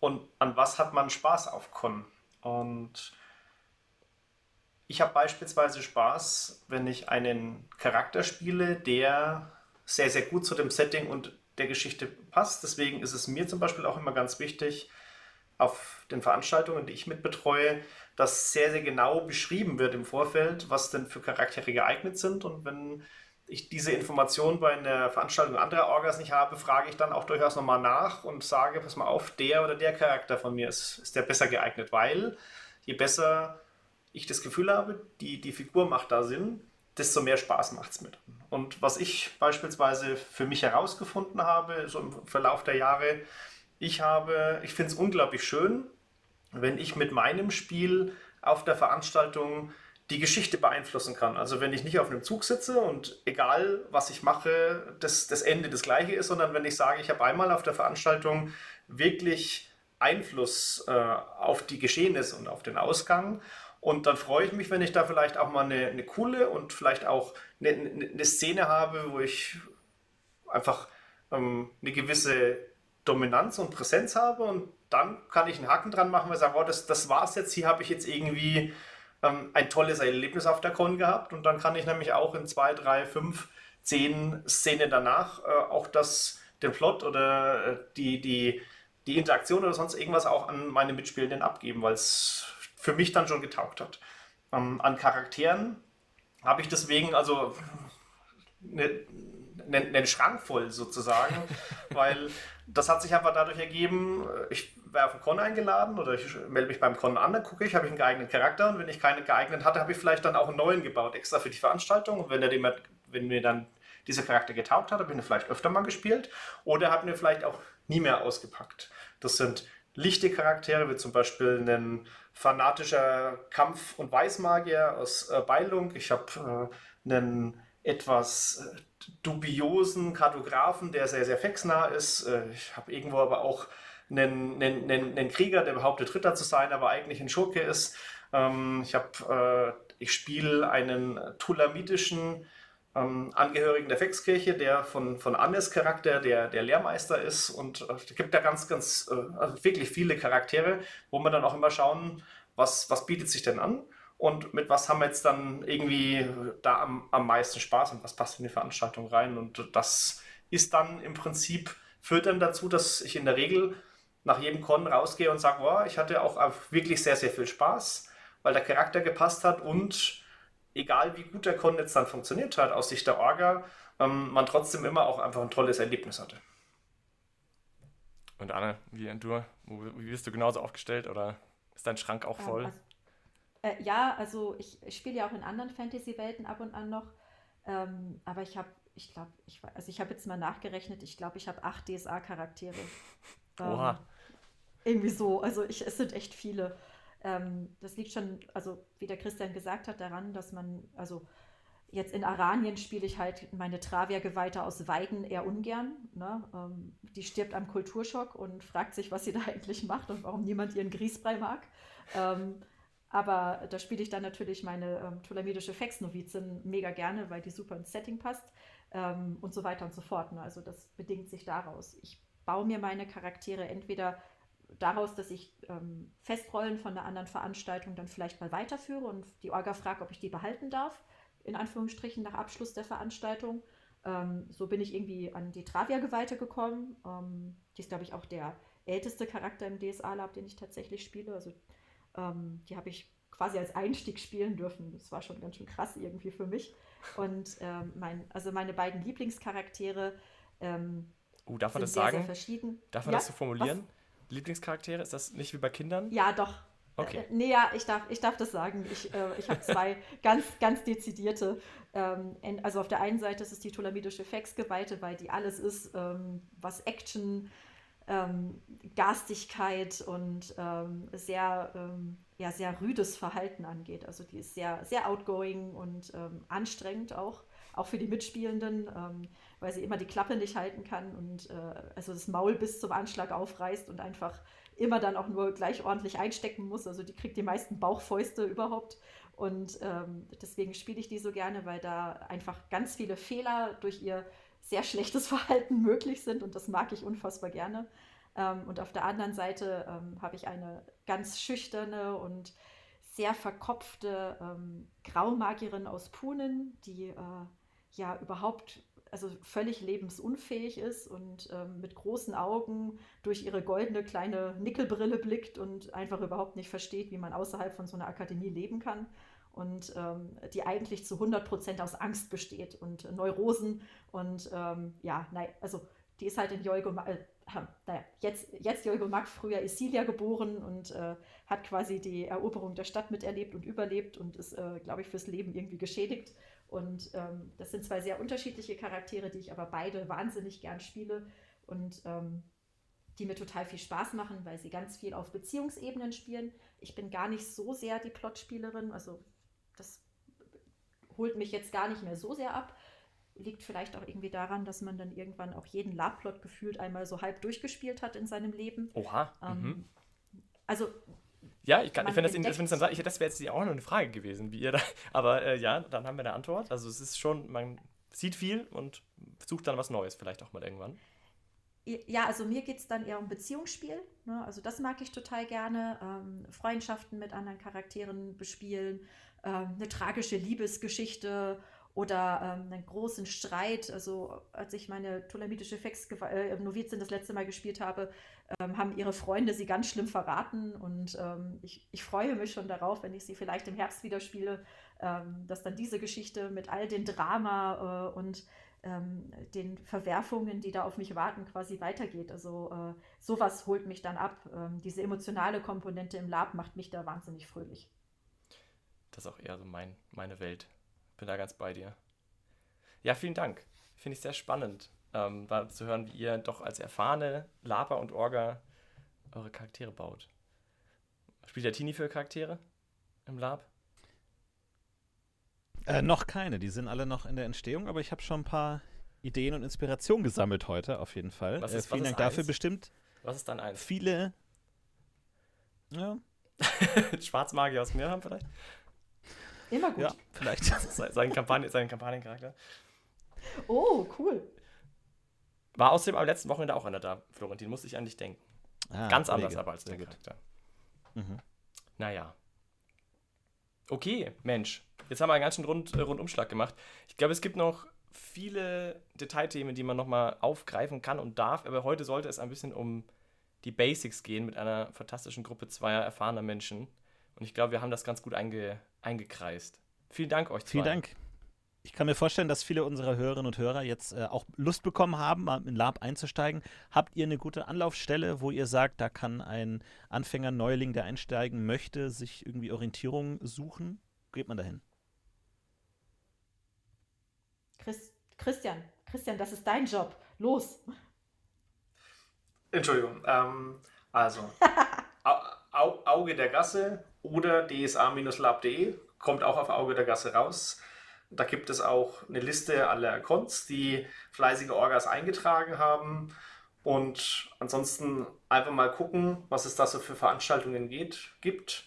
und an was hat man Spaß auf Con? Und ich habe beispielsweise Spaß, wenn ich einen Charakter spiele, der sehr, sehr gut zu dem Setting und der Geschichte passt. Deswegen ist es mir zum Beispiel auch immer ganz wichtig, auf den Veranstaltungen, die ich mitbetreue, dass sehr, sehr genau beschrieben wird im Vorfeld, was denn für Charaktere geeignet sind. Und wenn ich diese Information bei einer Veranstaltung anderer Orgas nicht habe, frage ich dann auch durchaus nochmal nach und sage, pass mal auf, der oder der Charakter von mir ist, ist der besser geeignet, weil je besser ich das Gefühl habe, die, die Figur macht da Sinn, desto mehr Spaß macht es mit. Und was ich beispielsweise für mich herausgefunden habe, so im Verlauf der Jahre, ich habe, ich finde es unglaublich schön, wenn ich mit meinem Spiel auf der Veranstaltung die Geschichte beeinflussen kann. Also wenn ich nicht auf einem Zug sitze und egal was ich mache, das, das Ende das gleiche ist, sondern wenn ich sage, ich habe einmal auf der Veranstaltung wirklich Einfluss äh, auf die Geschehnisse und auf den Ausgang. Und dann freue ich mich, wenn ich da vielleicht auch mal eine, eine coole und vielleicht auch eine, eine Szene habe, wo ich einfach ähm, eine gewisse Dominanz und Präsenz habe und dann kann ich einen Haken dran machen und sagen, oh, das, das war's jetzt, hier habe ich jetzt irgendwie ähm, ein tolles Erlebnis auf der Con gehabt und dann kann ich nämlich auch in zwei, drei, fünf, zehn Szenen danach äh, auch das, den Plot oder äh, die, die, die Interaktion oder sonst irgendwas auch an meine Mitspielenden abgeben, weil es für mich dann schon getaugt hat. Ähm, an Charakteren habe ich deswegen also einen, einen Schrank voll sozusagen, [laughs] weil das hat sich einfach dadurch ergeben, ich werde auf den Con eingeladen oder ich melde mich beim Con an, dann gucke ich, habe ich einen geeigneten Charakter und wenn ich keinen geeignet hatte, habe ich vielleicht dann auch einen neuen gebaut, extra für die Veranstaltung und wenn, der dem, wenn mir dann dieser Charakter getaugt hat, habe ich ihn vielleicht öfter mal gespielt oder habe ihn vielleicht auch nie mehr ausgepackt. Das sind lichte Charaktere, wie zum Beispiel ein fanatischer Kampf- und Weißmagier aus äh, Beilung. Ich habe äh, einen etwas äh, dubiosen Kartografen, der sehr, sehr fexnah ist. Äh, ich habe irgendwo aber auch einen, einen, einen, Krieger, der behauptet, Ritter zu sein, aber eigentlich ein Schurke ist. Ähm, ich habe, äh, ich spiele einen tulamitischen ähm, Angehörigen der Fexkirche, der von, von Annes Charakter der, der Lehrmeister ist. Und es gibt da ganz, ganz, also wirklich viele Charaktere, wo man dann auch immer schauen, was, was bietet sich denn an und mit was haben wir jetzt dann irgendwie da am, am meisten Spaß und was passt in die Veranstaltung rein. Und das ist dann im Prinzip, führt dann dazu, dass ich in der Regel nach jedem Con rausgehe und sage, wow, ich hatte auch wirklich sehr, sehr viel Spaß, weil der Charakter gepasst hat und egal wie gut der Con jetzt dann funktioniert hat aus Sicht der Orga, ähm, man trotzdem immer auch einfach ein tolles Erlebnis hatte. Und Anne, wie du, wie bist du genauso aufgestellt oder ist dein Schrank auch voll? Also, äh, ja, also ich, ich spiele ja auch in anderen Fantasy-Welten ab und an noch. Ähm, aber ich habe, ich glaube, ich, also ich habe jetzt mal nachgerechnet, ich glaube, ich habe acht DSA-Charaktere. Oha. Ähm, irgendwie so, also ich, es sind echt viele. Ähm, das liegt schon, also wie der Christian gesagt hat, daran, dass man, also jetzt in Aranien spiele ich halt meine Travia-Geweihte aus Weiden eher ungern. Ne? Ähm, die stirbt am Kulturschock und fragt sich, was sie da [laughs] eigentlich macht und warum niemand ihren Grießbrei mag. Ähm, aber da spiele ich dann natürlich meine ähm, Tolamidische Fex-Novizin mega gerne, weil die super ins Setting passt ähm, und so weiter und so fort. Ne? Also das bedingt sich daraus. Ich baue mir meine Charaktere entweder daraus, dass ich ähm, Festrollen von einer anderen Veranstaltung dann vielleicht mal weiterführe und die Orga fragt, ob ich die behalten darf, in Anführungsstrichen nach Abschluss der Veranstaltung. Ähm, so bin ich irgendwie an die Travia-Geweihte gekommen. Ähm, die ist, glaube ich, auch der älteste Charakter im DSA-Lab, den ich tatsächlich spiele. Also ähm, die habe ich quasi als Einstieg spielen dürfen. Das war schon ganz schön krass irgendwie für mich. Und ähm, mein, also meine beiden Lieblingscharaktere ähm, uh, darf man das sehr, sagen? Sehr verschieden. Darf man ja, das so formulieren? Was? Lieblingscharaktere? Ist das nicht wie bei Kindern? Ja, doch. Okay. Äh, nee, ja, ich darf, ich darf das sagen. Ich, äh, ich habe zwei [laughs] ganz, ganz dezidierte. Ähm, also auf der einen Seite ist es die Tolamidische Fex-Geweihte, weil die alles ist, ähm, was Action, ähm, Garstigkeit und ähm, sehr, ähm, ja, sehr rüdes Verhalten angeht. Also die ist sehr, sehr outgoing und ähm, anstrengend auch, auch für die Mitspielenden, ähm, weil sie immer die Klappe nicht halten kann und äh, also das Maul bis zum Anschlag aufreißt und einfach immer dann auch nur gleich ordentlich einstecken muss. Also die kriegt die meisten Bauchfäuste überhaupt. Und ähm, deswegen spiele ich die so gerne, weil da einfach ganz viele Fehler durch ihr sehr schlechtes [laughs] Verhalten möglich sind und das mag ich unfassbar gerne. Ähm, und auf der anderen Seite ähm, habe ich eine ganz schüchterne und sehr verkopfte ähm, Graumagierin aus Punen, die äh, ja überhaupt also völlig lebensunfähig ist und ähm, mit großen Augen durch ihre goldene kleine Nickelbrille blickt und einfach überhaupt nicht versteht, wie man außerhalb von so einer Akademie leben kann. Und ähm, die eigentlich zu 100 Prozent aus Angst besteht und Neurosen und ähm, ja, nein, also die ist halt in Jolgo, äh, naja, jetzt, jetzt Jolgo Mack, früher Isilia geboren und äh, hat quasi die Eroberung der Stadt miterlebt und überlebt und ist, äh, glaube ich, fürs Leben irgendwie geschädigt. Und ähm, das sind zwei sehr unterschiedliche Charaktere, die ich aber beide wahnsinnig gern spiele und ähm, die mir total viel Spaß machen, weil sie ganz viel auf Beziehungsebenen spielen. Ich bin gar nicht so sehr die Plotspielerin, also das holt mich jetzt gar nicht mehr so sehr ab. Liegt vielleicht auch irgendwie daran, dass man dann irgendwann auch jeden Lab-Plot gefühlt einmal so halb durchgespielt hat in seinem Leben. Oha. Ähm, mhm. Also ja, ich, kann, ich finde das, wenn dann sagt, das wäre jetzt auch noch eine Frage gewesen, wie ihr da. [laughs] Aber äh, ja, dann haben wir eine Antwort. Also es ist schon, man sieht viel und sucht dann was Neues, vielleicht auch mal irgendwann. Ja, also mir geht es dann eher um Beziehungsspiel. Ne? Also das mag ich total gerne. Ähm, Freundschaften mit anderen Charakteren bespielen, ähm, eine tragische Liebesgeschichte oder ähm, einen großen Streit. Also als ich meine Tulamitische Fex äh, Novizin das letzte Mal gespielt habe, ähm, haben ihre Freunde sie ganz schlimm verraten. Und ähm, ich, ich freue mich schon darauf, wenn ich sie vielleicht im Herbst wieder spiele, ähm, dass dann diese Geschichte mit all den Drama äh, und ähm, den Verwerfungen, die da auf mich warten, quasi weitergeht. Also äh, sowas holt mich dann ab. Diese emotionale Komponente im Lab macht mich da wahnsinnig fröhlich. Das ist auch eher so mein, meine Welt. Bin da ganz bei dir. Ja, vielen Dank. Finde ich sehr spannend, ähm, zu hören, wie ihr doch als erfahrene Laper und Orga eure Charaktere baut. Spielt der Tini für Charaktere im Lab? Äh, noch keine, die sind alle noch in der Entstehung, aber ich habe schon ein paar Ideen und Inspirationen gesammelt heute, auf jeden Fall. Was ist, äh, vielen Dank dafür bestimmt. Was ist dann eins? Viele. [laughs] Ja. Schwarzmagier aus mir haben vielleicht? Immer gut. Ja, vielleicht. [laughs] sein, Kampagne, sein Kampagnencharakter. Oh, cool. War außerdem am letzten Wochenende auch einer da, Florentin, musste ich an dich denken. Ah, Ganz Kollege. anders aber als der Charakter. Mhm. Naja. Okay, Mensch. Jetzt haben wir einen ganz schönen Rund, äh, Rundumschlag gemacht. Ich glaube, es gibt noch viele Detailthemen, die man nochmal aufgreifen kann und darf, aber heute sollte es ein bisschen um die Basics gehen mit einer fantastischen Gruppe zweier erfahrener Menschen. Und ich glaube, wir haben das ganz gut einge, eingekreist. Vielen Dank euch zwei. Vielen Dank. Ich kann mir vorstellen, dass viele unserer Hörerinnen und Hörer jetzt äh, auch Lust bekommen haben, mal in Lab einzusteigen. Habt ihr eine gute Anlaufstelle, wo ihr sagt, da kann ein Anfänger, Neuling, der einsteigen möchte, sich irgendwie Orientierung suchen? Geht man dahin? Chris, Christian, Christian, das ist dein Job. Los. Entschuldigung. Ähm, also, [laughs] Auge der Gasse oder dsa-lab.de kommt auch auf Auge der Gasse raus. Da gibt es auch eine Liste aller Cons, die fleißige Orgas eingetragen haben. Und ansonsten einfach mal gucken, was es da so für Veranstaltungen geht, gibt.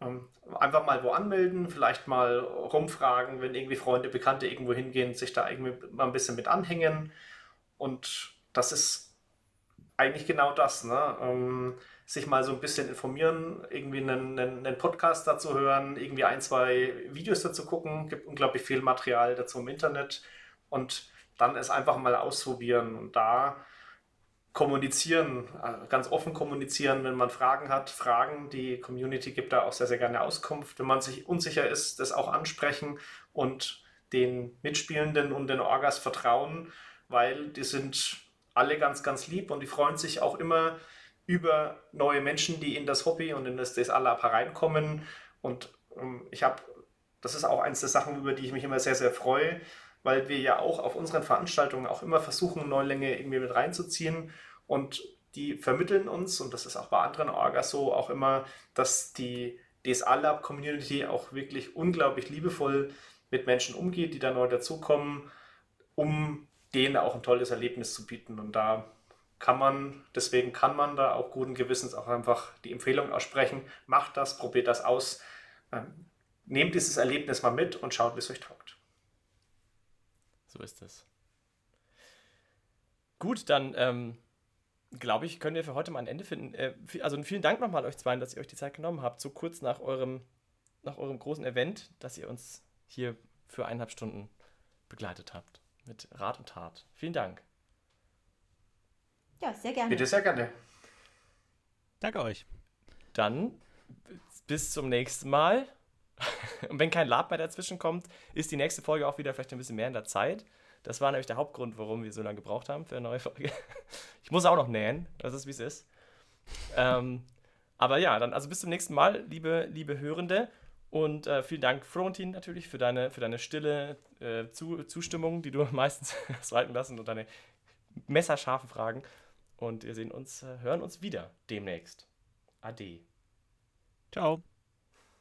Ähm, einfach mal wo anmelden, vielleicht mal rumfragen, wenn irgendwie Freunde, Bekannte irgendwo hingehen, sich da irgendwie mal ein bisschen mit anhängen. Und das ist eigentlich genau das. Ne? Sich mal so ein bisschen informieren, irgendwie einen, einen, einen, Podcast dazu hören, irgendwie ein, zwei Videos dazu gucken. Gibt unglaublich viel Material dazu im Internet und dann es einfach mal ausprobieren und da kommunizieren, äh, ganz offen kommunizieren, wenn man Fragen hat, Fragen. Die Community gibt da auch sehr, sehr gerne Auskunft. Wenn man sich unsicher ist, das auch ansprechen und den Mitspielenden und den Orgas vertrauen, weil die sind alle ganz, ganz lieb und die freuen sich auch immer, über neue Menschen, die in das Hobby und in das DSA Lab hereinkommen. Und ähm, ich habe, das ist auch eins der Sachen, über die ich mich immer sehr, sehr freue, weil wir ja auch auf unseren Veranstaltungen auch immer versuchen, Neulänge irgendwie mit reinzuziehen. Und die vermitteln uns, und das ist auch bei anderen Orgas so, auch immer, dass die DSA Lab Community auch wirklich unglaublich liebevoll mit Menschen umgeht, die da neu dazukommen, um denen auch ein tolles Erlebnis zu bieten. Und da kann man, deswegen kann man da auch guten Gewissens auch einfach die Empfehlung aussprechen, macht das, probiert das aus, ähm, nehmt dieses Erlebnis mal mit und schaut, wie es euch taugt. So ist es. Gut, dann ähm, glaube ich, können wir für heute mal ein Ende finden. Äh, also vielen Dank nochmal euch zwei, dass ihr euch die Zeit genommen habt, so kurz nach eurem, nach eurem großen Event, dass ihr uns hier für eineinhalb Stunden begleitet habt. Mit Rat und Tat. Vielen Dank. Ja, sehr gerne. Bitte sehr gerne. Danke euch. Dann bis zum nächsten Mal. [laughs] Und wenn kein Lab mehr dazwischen kommt, ist die nächste Folge auch wieder vielleicht ein bisschen mehr in der Zeit. Das war nämlich der Hauptgrund, warum wir so lange gebraucht haben für eine neue Folge. [laughs] Ich muss auch noch nähen, das ist wie es ist. Ähm, aber ja, dann also bis zum nächsten Mal, liebe, liebe Hörende. Und äh, vielen Dank, Florentin, natürlich, für deine, für deine stille äh, Zu Zustimmung, die du [laughs] meistens walten lassen und deine messerscharfen Fragen. Und wir sehen uns, äh, hören uns wieder demnächst. Ade. Ciao.